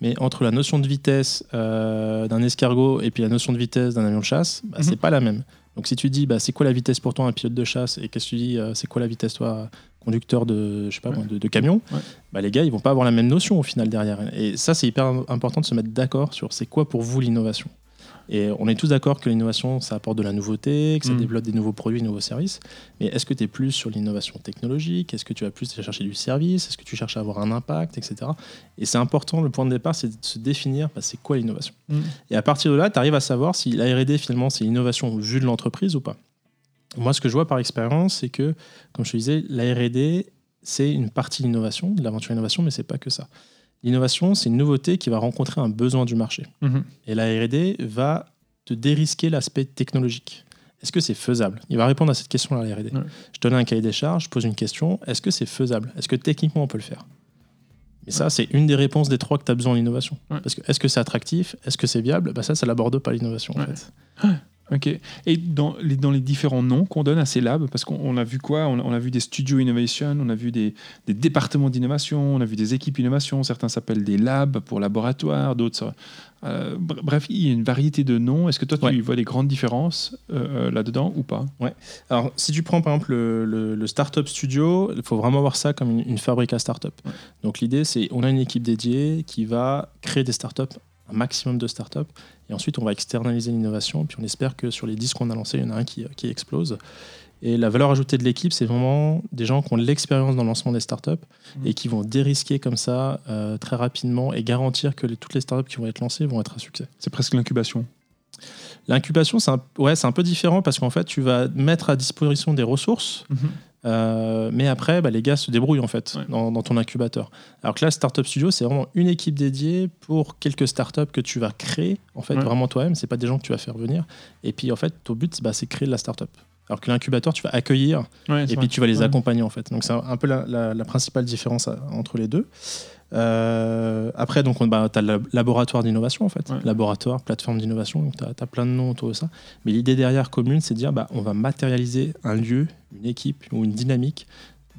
Mais entre la notion de vitesse euh, d'un escargot et puis la notion de vitesse d'un avion de chasse, bah, Mhm. c'est pas la même. Donc si tu dis, bah, c'est quoi la vitesse pour toi un pilote de chasse? Et qu'est-ce que tu dis, euh, c'est quoi la vitesse toi conducteur de, je sais pas, Ouais. moi, de, de camion, Ouais. bah, les gars, ils vont pas avoir la même notion au final derrière. Et ça, c'est hyper important de se mettre d'accord sur c'est quoi pour vous l'innovation. Et on est tous d'accord que l'innovation, ça apporte de la nouveauté, que ça Mm. développe des nouveaux produits, des nouveaux services. Mais est-ce que tu es plus sur l'innovation technologique? Est-ce que tu vas plus chercher du service? Est-ce que tu cherches à avoir un impact, etc. Et c'est important, le point de départ, c'est de se définir bah, c'est quoi l'innovation? Mm. Et à partir de là, tu arrives à savoir si la RD, finalement, c'est l'innovation vue de l'entreprise ou pas. Moi, ce que je vois par expérience, c'est que, comme je te disais, la RD, c'est une partie de l'innovation, de l'aventure innovation, mais c'est pas que ça. L'innovation, c'est une nouveauté qui va rencontrer un besoin du marché. Mhm. Et la R&D va te dérisquer l'aspect technologique. Est-ce que c'est faisable? Il va répondre à cette question-là, la R&D. Ouais. Je donne un cahier des charges, je pose une question. Est-ce que c'est faisable? Est-ce que techniquement on peut le faire? Et ça, c'est une des réponses des trois que tu as besoin en innovation. Ouais. Parce que est-ce que c'est attractif? Est-ce que c'est viable? Bah Ça, ça l'aborde pas l'innovation. En fait. Ok. Et dans les, dans les différents noms qu'on donne à ces labs, parce qu'on on a vu quoi? On a, on a vu des studios innovation, on a vu des, des départements d'innovation, on a vu des équipes innovation. Certains s'appellent des labs pour laboratoire, d'autres. euh, br- bref, il y a une variété de noms. Est-ce que toi, tu Ouais. vois des grandes différences euh, euh, là-dedans ou pas? Alors, si tu prends par exemple le, le- le Startup Studio, il faut vraiment voir ça comme une, une fabrique à startup. Ouais. Donc, l'idée, c'est on a une équipe dédiée qui va créer des startups, un maximum de startups, et ensuite on va externaliser l'innovation. Puis on espère que sur les 10 qu'on a lancés, il y en a un qui, qui explose. Et la valeur ajoutée de l'équipe, c'est vraiment des gens qui ont de l'expérience dans le lancement des startups Mhm. et qui vont dérisquer comme ça euh, très rapidement et garantir que les- toutes les startups qui vont être lancées vont être un succès. C'est presque l'incubation. L'incubation, c'est un, ouais, c'est un peu différent parce qu'en fait, tu vas mettre à disposition des ressources euh, mais après, bah, les gars se débrouillent en fait Ouais. dans, dans ton incubateur. Alors que là, Startup Studio, c'est vraiment une équipe dédiée pour quelques startups que tu vas créer en fait Ouais. vraiment toi-même. C'est pas des gens que tu vas faire venir. Et puis en fait, ton but, bah, c'est créer de la startup. Alors que l'incubateur, tu vas accueillir Ouais, et puis vrai. tu vas les accompagner en fait. Donc c'est un, peu la, la- la principale différence euh, entre les deux. Euh, après, donc, tu as le laboratoire d'innovation en fait. Ouais. Laboratoire, plateforme d'innovation. Donc tu as, plein de noms autour de ça. Mais l'idée derrière commune, c'est de dire bah, on va matérialiser un lieu, une équipe ou une dynamique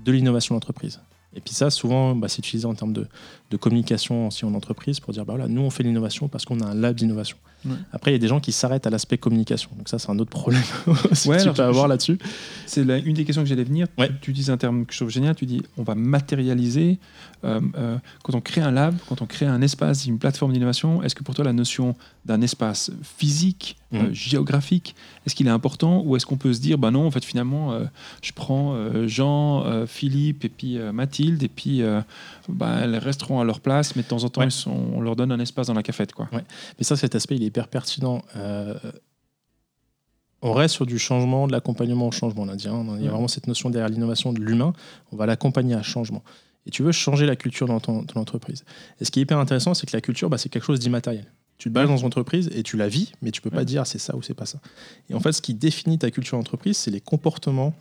de l'innovation d'entreprise. Et puis ça, souvent, bah, c'est utilisé en termes de, de communication aussi en entreprise pour dire bah, voilà, nous, on fait l'innovation parce qu'on a un lab d'innovation. Ouais. Après, il y a des gens qui s'arrêtent à l'aspect communication. Donc ça, c'est un autre problème aussi Ouais, que tu peux je- avoir là-dessus. C'est une des questions que j'allais venir. Ouais. Tu, tu dis un terme que je trouve génial. Tu dis on va matérialiser. euh, euh, quand on crée un lab, quand on crée un espace, une plateforme d'innovation, est-ce que pour toi la notion d'un espace physique, euh, Mhm. géographique, est-ce qu'il est important ou est-ce qu'on peut se dire bah non, en fait finalement, euh, je prends euh, Jean, euh, Philippe et puis euh, Mathilde et puis euh, bah, elles resteront à leur place, mais de temps en temps Ouais. ils sont- on leur donne un espace dans la cafette quoi. Mais ça, cet aspect, il est hyper pertinent. Euh, on reste sur du changement, de l'accompagnement au changement. On a dit, hein. il y a vraiment cette notion derrière l'innovation de l'humain. On va l'accompagner à changement. Et tu veux changer la culture dans ton, entreprise. Et ce qui est hyper intéressant, c'est que la culture, bah, c'est quelque chose d'immatériel. Tu te balades dans une entreprise et tu la vis, mais tu peux pas dire c'est ça ou c'est pas ça. Et en fait, ce qui définit ta culture d'entreprise, c'est les comportements,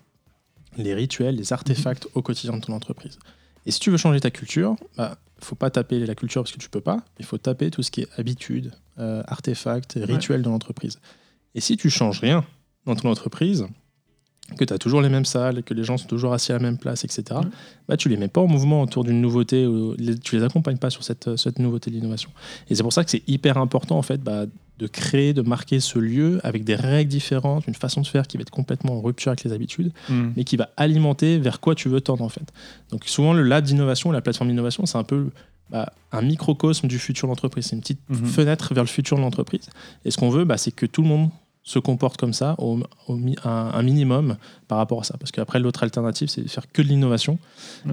les rituels, les artefacts au quotidien de ton entreprise. Et si tu veux changer ta culture, bah, faut pas taper la culture parce que tu peux pas, il faut taper tout ce qui est habitude, euh, artefacts, rituels de l'entreprise. Et si tu changes rien dans ton entreprise, que tu as toujours les mêmes salles, que les gens sont toujours assis à la même place, etc., mmh. bah, tu les mets pas en mouvement autour d'une nouveauté, ou tu les accompagnes pas sur cette, cette nouveauté de l'innovation. Et c'est pour ça que c'est hyper important en fait bah, de créer, de marquer ce lieu avec des règles différentes, une façon de faire qui va être complètement en rupture avec les habitudes, mmh. mais qui va alimenter vers quoi tu veux tendre en fait. Donc souvent le lab d'innovation, la plateforme d'innovation, c'est un peu bah, un microcosme du futur de l'entreprise. C'est une petite mmh. fenêtre vers le futur de l'entreprise. Et ce qu'on veut, bah, c'est que tout le monde se comporte comme ça, au, un, minimum par rapport à ça. Parce qu'après, l'autre alternative, c'est de faire que de l'innovation.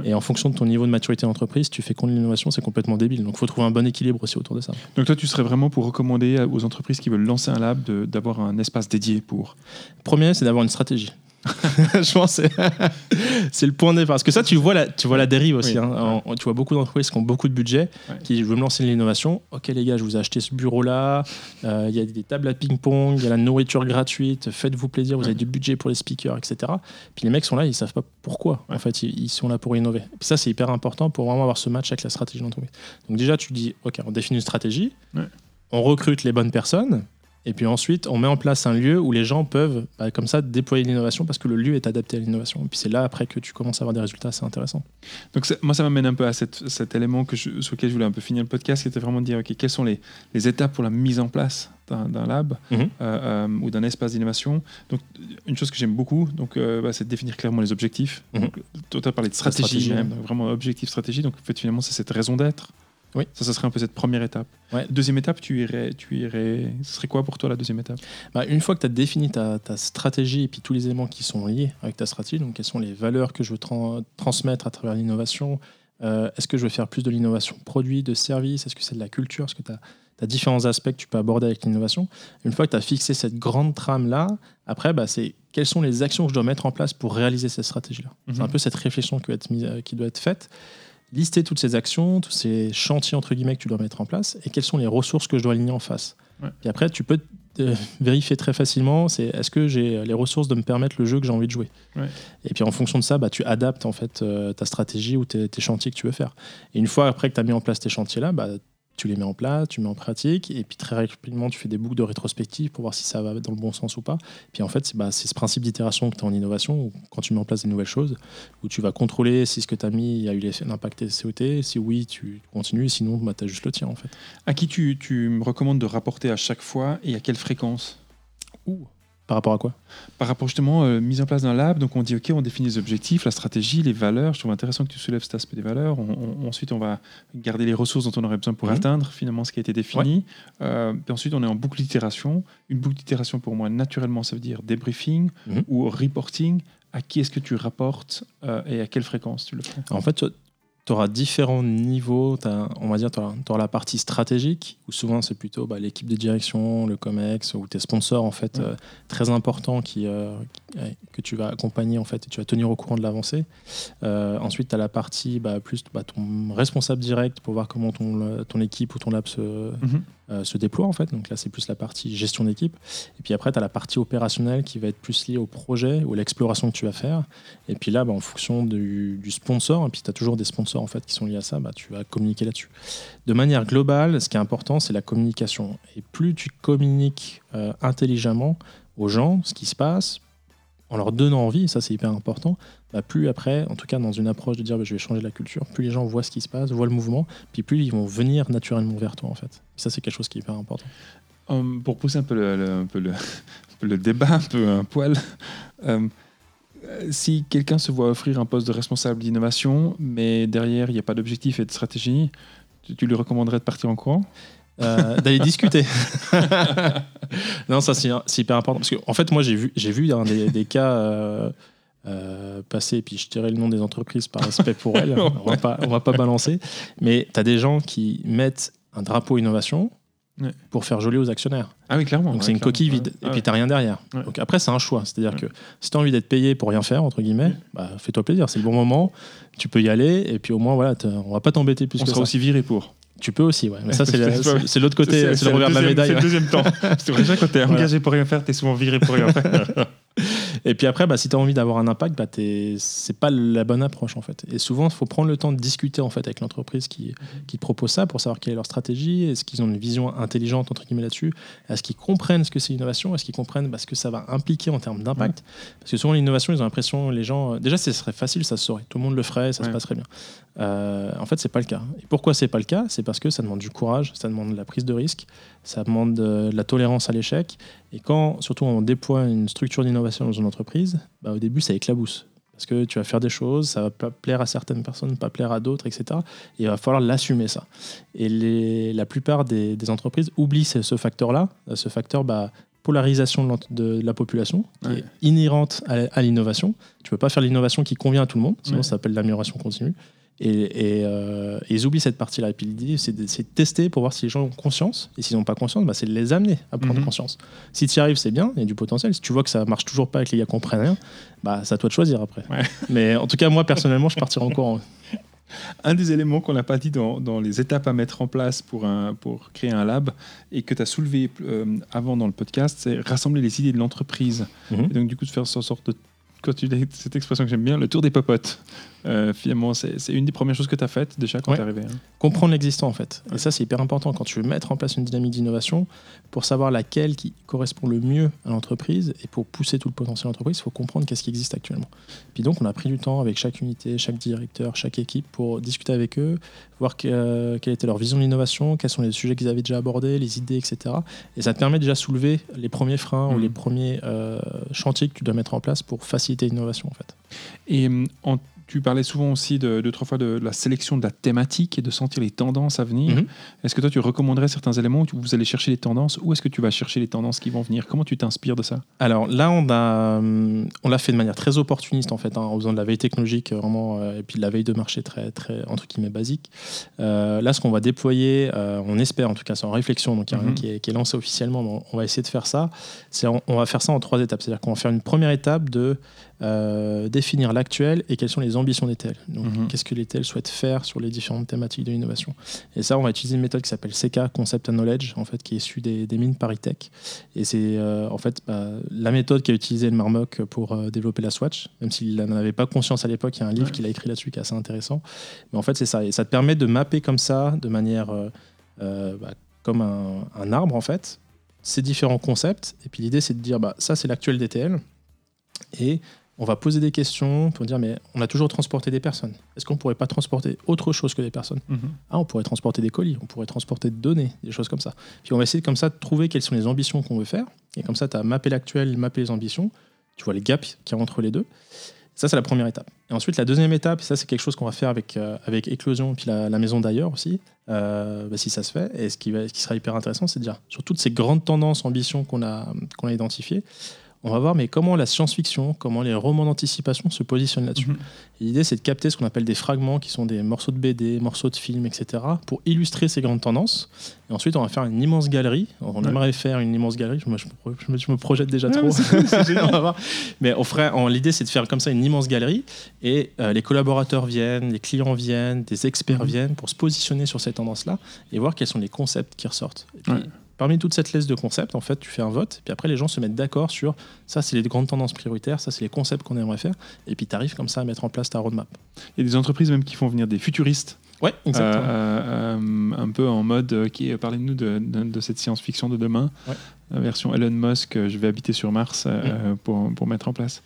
Et en fonction de ton niveau de maturité d'entreprise, tu fais que de l'innovation, c'est complètement débile. Donc il faut trouver un bon équilibre aussi autour de ça. Donc toi, tu serais vraiment pour recommander aux entreprises qui veulent lancer un lab d'avoir un espace dédié pour Premier, c'est d'avoir une stratégie. je pense c'est le point de départ. Parce que ça, tu vois la, tu vois la dérive aussi. Hein. tu vois beaucoup d'entreprises qui ont beaucoup de budget, qui veulent me lancer de l'innovation. Ok, les gars, je vous ai acheté ce bureau-là. Euh, il y a des tables à ping-pong, il y a la nourriture gratuite. Faites-vous plaisir, vous avez du budget pour les speakers, etc. Puis les mecs sont là, ils savent pas pourquoi. En fait, ils, sont là pour innover. Puis ça, c'est hyper important pour vraiment avoir ce match avec la stratégie d'entreprise. Donc déjà, tu dis, ok, on définit une stratégie, on recrute les bonnes personnes. Et puis ensuite, on met en place un lieu où les gens peuvent, bah, comme ça, déployer l'innovation parce que le lieu est adapté à l'innovation. Et puis c'est là, après, que tu commences à avoir des résultats assez intéressants. Donc moi, ça m'amène un peu à cet élément que sur lequel je voulais un peu finir le podcast, qui était vraiment de dire, OK, quelles sont les, les étapes pour la mise en place d'un lab mhm. euh, euh, ou d'un espace d'innovation. Donc, une chose que j'aime beaucoup, donc, euh, bah, c'est de définir clairement les objectifs. Mm tu as parlé de stratégie, vraiment objectif, stratégie. Donc, en fait, finalement, c'est cette raison d'être. Oui. Ça, ça serait un peu cette première étape. Deuxième étape, tu irais, tu irais. Ce serait quoi pour toi la deuxième étape? Bah, Une fois que tu as défini ta, ta, stratégie et puis tous les éléments qui sont liés avec ta stratégie, donc quelles sont les valeurs que je veux transmettre à travers l'innovation euh, Est-ce que je veux faire plus de l'innovation produit, de service Est-ce que c'est de la culture? Est-ce que tu as, différents aspects que tu peux aborder avec l'innovation? Une fois que tu as fixé cette grande trame-là, après, bah, c'est quelles sont les actions que je dois mettre en place pour réaliser cette stratégie-là? C'est mhm. un peu cette réflexion qui doit être, mise, qui doit être faite lister toutes ces actions, tous ces chantiers entre guillemets que tu dois mettre en place et quelles sont les ressources que je dois aligner en face. Et après, tu peux euh, vérifier très facilement, c'est est-ce que j'ai les ressources de me permettre le jeu que j'ai envie de jouer? Et puis en fonction de ça, bah, tu adaptes en fait euh, ta stratégie ou tes, tes, chantiers que tu veux faire. Et une fois après que tu as mis en place tes chantiers là, bah, tu les mets en place, tu mets en pratique, et puis très rapidement, tu fais des boucles de rétrospective pour voir si ça va dans le bon sens ou pas. Puis en fait, c'est bah, ce principe d'itération que tu as en innovation, quand tu mets en place des nouvelles choses, où tu vas contrôler si ce que tu as mis a eu l'impact COT, si oui, tu continues, sinon, bah, tu as juste le tien en fait. À qui tu, tu me recommandes de rapporter à chaque fois et à quelle fréquence? Ouh. Par rapport à quoi? Par rapport justement euh, mise en place d'un lab. Donc on dit ok, on définit les objectifs, la stratégie, les valeurs. Je trouve intéressant que tu soulèves cet aspect des valeurs. ensuite, on va garder les ressources dont on aurait besoin pour mhm. atteindre finalement ce qui a été défini. Euh, puis ensuite, on est en boucle d'itération. Une boucle d'itération pour moi, naturellement, ça veut dire débriefing mhm. ou reporting. À qui est-ce que tu rapportes euh, et à quelle fréquence tu le fais En fait, tu auras différents niveaux. on va dire, tu auras, la partie stratégique, où souvent c'est plutôt bah, l'équipe de direction, le COMEX, ou tes sponsors, en fait, euh, très importants qui, euh, que tu vas accompagner, en fait, et tu vas tenir au courant de l'avancée. Euh, ensuite, tu as la partie bah, plus bah, ton responsable direct pour voir comment ton, ton équipe ou ton lab se, mhm. Euh, se déploie en fait. Donc là, c'est plus la partie gestion d'équipe. Et puis après, tu as la partie opérationnelle qui va être plus liée au projet ou l'exploration que tu vas faire. Et puis là, bah, en fonction du, sponsor, et puis tu as toujours des sponsors en fait qui sont liés à ça, bah, tu vas communiquer là-dessus. De manière globale, ce qui est important, c'est la communication. Et plus tu communiques euh, intelligemment aux gens ce qui se passe, en leur donnant envie, ça c'est hyper important, bah, plus après, en tout cas dans une approche de dire bah, je vais changer la culture, plus les gens voient ce qui se passe, voient le mouvement, puis plus ils vont venir naturellement vers toi en fait. ça c'est quelque chose qui est hyper important. Hum, pour pousser un peu le, un peu le, débat, un peu un poil, hum, si quelqu'un se voit offrir un poste de responsable d'innovation, mais derrière il n'y a pas d'objectif et de stratégie, tu, lui recommanderais de partir en courant? Euh, d'aller discuter. non, ça c'est hyper important parce qu'en en fait, moi j'ai vu, j'ai vu des, des cas euh, euh, passer, et puis je dirais le nom des entreprises par respect pour elles, on va pas, on va pas balancer, mais tu as des gens qui mettent un drapeau innovation, Ouais. pour faire joli aux actionnaires. Ah oui, clairement. Donc ouais, c'est une coquille vide. Ouais. Et puis t'as rien derrière. Donc après, c'est un choix. C'est-à-dire que si tu as envie d'être payé pour rien faire, entre guillemets, bah, fais-toi plaisir. C'est le bon moment. Tu peux y aller. Et puis au moins, voilà, t'as- on va pas t'embêter plus on que sera ça. aussi viré pour. Tu peux aussi, ouais. Mais ça, c'est la- C'est- c'est c'est l'autre côté, c'est le revers de la médaille. C'est le deuxième temps. C'est vrai, quand t'es engagé pour rien faire, t'es souvent viré pour rien faire. Et puis après, bah, si tu as envie d'avoir un impact, bah, t'es- c'est pas la bonne approche en fait. Et souvent, il faut prendre le temps de discuter en fait avec l'entreprise qui, propose ça pour savoir quelle est leur stratégie, est-ce qu'ils ont une vision intelligente entre guillemets là-dessus, est-ce qu'ils comprennent ce que c'est l'innovation, est-ce qu'ils comprennent bah, ce que ça va impliquer en termes d'impact? Parce que souvent, l'innovation, ils ont l'impression, les gens, euh, déjà, ce serait facile, ça se saurait, tout le monde le ferait, ça se passerait bien. Euh, en fait, c'est pas le cas. Et pourquoi c'est pas le cas? C'est parce que ça demande du courage, ça demande de la prise de risque, ça demande de, la tolérance à l'échec. Et quand, surtout, on déploie une structure d'innovation dans une entreprise, bah, au début, ça éclabousse. Parce que tu vas faire des choses, ça va pas plaire à certaines personnes, pas plaire à d'autres, etc. Et il va falloir l'assumer, ça. Et les- la plupart des, des entreprises oublient ce, ce facteur-là, ce facteur bah, polarisation de, la population, qui Ouais. est inhérente à, à l'innovation. Tu peux pas faire l'innovation qui convient à tout le monde, sinon Ouais. ça s'appelle l'amélioration continue. Et, et, euh, ils oublient cette partie-là. Et puis l'idée, c'est de, c'est de tester pour voir si les gens ont conscience. Et s'ils n'ont pas conscience, bah, c'est de les amener à prendre Mhm. conscience. Si tu y arrives, c'est bien, il y a du potentiel. Si tu vois que ça marche toujours pas et que les gars comprennent rien, bah, c'est à toi de choisir après. Ouais. Mais en tout cas, moi, personnellement, je partirai en courant. Un des éléments qu'on n'a pas dit dans, dans les étapes à mettre en place pour, un, pour créer un lab et que tu as soulevé euh, avant dans le podcast, c'est rassembler les idées de l'entreprise. Et donc, du coup, de faire ce sorte de. Quand tu dis cette expression que j'aime bien, le tour des popotes. Euh, finalement, c'est une des premières choses que tu as faites déjà quand Ouais. tu es arrivé. hein. comprendre l'existant en fait. Ouais. Et ça, c'est hyper important quand tu veux mettre en place une dynamique d'innovation pour savoir laquelle qui correspond le mieux à l'entreprise et pour pousser tout le potentiel de l'entreprise, il faut comprendre qu'est-ce qui existe actuellement. Puis donc, on a pris du temps avec chaque unité, chaque directeur, chaque équipe pour discuter avec eux, voir que- euh, quelle était leur vision de l'innovation, quels sont les sujets qu'ils avaient déjà abordés, les idées, etc. Et ça te permet déjà de soulever les premiers freins ou Mhm. les premiers euh, chantiers que tu dois mettre en place pour faciliter l'innovation en fait. Et hum, en- tu parlais souvent aussi de, deux, trois fois de la sélection de la thématique et de sentir les tendances à venir. Mhm. Est-ce que toi, tu recommanderais certains éléments où vous allez chercher les tendances ou est-ce que tu vas chercher les tendances qui vont venir? Comment tu t'inspires de ça? Alors là, on a, hum, on l'a fait de manière très opportuniste en fait, hein, en faisant de la veille technologique euh, vraiment, euh, et puis de la veille de marché très, très entre guillemets basique. Euh, là, ce qu'on va déployer, euh, on espère en tout cas, c'est en réflexion, donc il n'y a Mhm. rien qui est, qui est lancé officiellement, mais on, va essayer de faire ça. On va faire ça en trois étapes, c'est-à-dire qu'on va faire une première étape de euh, définir l'actuel et quelles sont les ambitions des TEL. Donc, Mhm. qu'est-ce que les TEL souhaitent faire sur les différentes thématiques de l'innovation. Et ça, on va utiliser une méthode qui s'appelle CK, Concept and Knowledge, en fait, qui est issue des, des mines Paritech. Et c'est euh, en fait bah, la méthode qu'a utilisée le Marmoc pour euh, développer la Swatch, même s'il n'en avait pas conscience à l'époque. Il y a un livre Ouais. qu'il a écrit là-dessus qui est assez intéressant. Mais en fait, c'est ça. Et ça te permet de mapper comme ça, de manière bah, comme un, un arbre, en fait, ces différents concepts. Et puis l'idée, c'est de dire bah, ça, c'est l'actuel DTL. Et on va poser des questions pour dire mais on a toujours transporté des personnes. Est-ce qu'on pourrait pas transporter autre chose que des personnes? Ah, on pourrait transporter des colis, on pourrait transporter des données, des choses comme ça. Puis on va essayer comme ça de trouver quelles sont les ambitions qu'on veut faire. Et comme ça, tu as mappé l'actuel, mappé les ambitions. Tu vois les gaps qu'il y a entre les deux. Ça, c'est la première étape. Et ensuite, la deuxième étape, ça, c'est quelque chose qu'on va faire avec, euh, avec Éclosion et puis la, la maison d'ailleurs aussi, euh, bah, si ça se fait. Et ce qui, va, ce qui sera hyper intéressant, c'est de dire, sur toutes ces grandes tendances, ambitions qu'on a, qu'on a identifiées, on va voir mais comment la science-fiction, comment les romans d'anticipation se positionnent là-dessus. Mhm. L'idée, c'est de capter ce qu'on appelle des fragments, qui sont des morceaux de BD, morceaux de films, etc., pour illustrer ces grandes tendances. Et ensuite, on va faire une immense galerie. On Ouais. aimerait faire une immense galerie. Moi, je, me, je me- je me projette déjà Ouais, trop. mais. On va voir. Mais on ferait, en- l'idée, c'est de faire comme ça une immense galerie. Et euh, les collaborateurs viennent, les clients viennent, des experts Mhm. viennent pour se positionner sur ces tendances-là et voir quels sont les concepts qui ressortent. Et puis, Ouais. Parmi toute cette liste de concepts, en fait, tu fais un vote, puis après les gens se mettent d'accord sur ça, c'est les grandes tendances prioritaires, ça, c'est les concepts qu'on aimerait faire, et puis tu arrives comme ça à mettre en place ta roadmap. Il y a des entreprises même qui font venir des futuristes, Ouais, exactement. euh, euh, un peu en mode euh, qui parlez-nous de, de- de cette science-fiction de demain, Ouais. la version Elon Musk, euh, je vais habiter sur Mars euh, pour, pour mettre en place.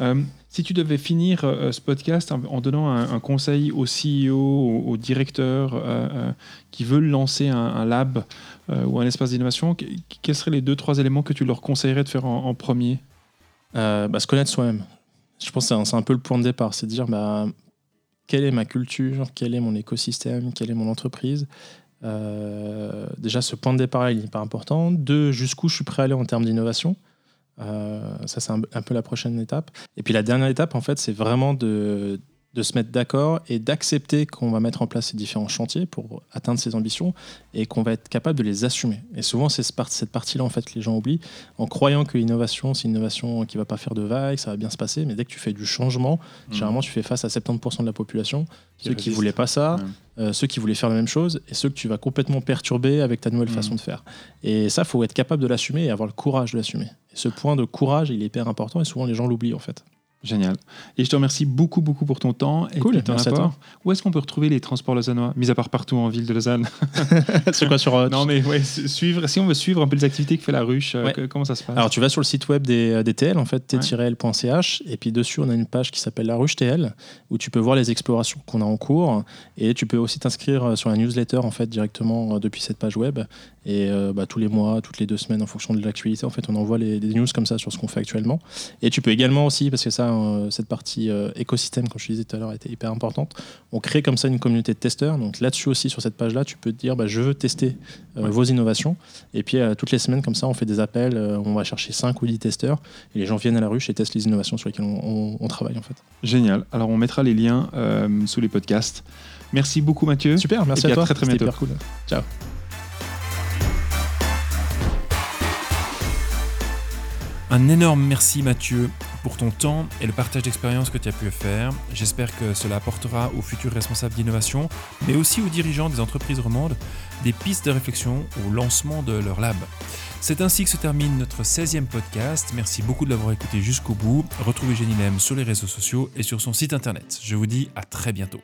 Euh, si tu devais finir euh, ce podcast en, donnant un, un conseil au CEO, euh, euh, qui veulent lancer un, un lab euh, ou un espace d'innovation, que- quels seraient les deux, trois éléments que tu leur conseillerais de faire en, premier? Euh, bah, se connaître soi-même. Je pense que c'est un, peu le point de départ, c'est de dire bah, quelle est ma culture, quel est mon écosystème, quelle est mon entreprise? Euh, déjà, ce point de départ, il est hyper important. Deux, jusqu'où je suis prêt à aller en termes d'innovation. Ça, c'est un peu la prochaine étape. Et puis la dernière étape, en fait, c'est vraiment de de se mettre d'accord et d'accepter qu'on va mettre en place ces différents chantiers pour atteindre ces ambitions et qu'on va être capable de les assumer. Et souvent, c'est cette partie-là en fait que les gens oublient en croyant que l'innovation, c'est une innovation qui va pas faire de vagues, ça va bien se passer. Mais dès que tu fais du changement, mmh. généralement, tu fais face à 70% de la population, ceux qui voulaient pas ça, euh, ceux qui voulaient faire la même chose et ceux que tu vas complètement perturber avec ta nouvelle mmh. façon de faire. Et ça, faut être capable de l'assumer et avoir le courage de l'assumer. Et ce point de courage, il est hyper important et souvent les gens l'oublient en fait. Génial. Et je te remercie beaucoup, beaucoup pour ton temps et cool, ton apport. Où est-ce qu'on peut retrouver les transports lausannois, mis à part partout en ville de Lausanne? C'est quoi sur Non, mais ouais, suivre, si on veut suivre un peu les activités que fait la ruche, euh, comment ça se passe? Alors, tu vas sur le site web des, euh, des TL, en fait, t-l.ch, et puis dessus, on a une page qui s'appelle La Ruche TL, où tu peux voir les explorations qu'on a en cours, et tu peux aussi t'inscrire euh, sur la newsletter, en fait, directement depuis cette page web. Et bah, tous les mois, toutes les deux semaines, en fonction de l'actualité, en fait, on envoie les, des news comme ça sur ce qu'on fait actuellement. Et tu peux également aussi, parce que ça, euh, cette partie euh, écosystème, comme je disais tout à l'heure, était hyper importante. On crée comme ça une communauté de testeurs. Donc là-dessus aussi, sur cette page-là, tu peux te dire, bah, je veux tester euh, vos innovations. Et puis toutes les semaines, comme ça, on fait des appels, on va chercher 5 ou 10 testeurs. Et les gens viennent à la ruche et testent les innovations sur lesquelles on, travaille en fait. Génial. Alors on mettra les liens sous les podcasts. Merci beaucoup Mathieu. Super, merci à, toi. Très très bientôt. Hyper cool. Ciao. Un énorme merci Mathieu pour ton temps et le partage d'expérience que tu as pu faire. J'espère que cela apportera aux futurs responsables d'innovation, mais aussi aux dirigeants des entreprises romandes, des pistes de réflexion au lancement de leur lab. C'est ainsi que se termine notre 16e podcast. Merci beaucoup de l'avoir écouté jusqu'au bout. Retrouvez Jenny Lem sur les réseaux sociaux et sur son site internet. Je vous dis à très bientôt.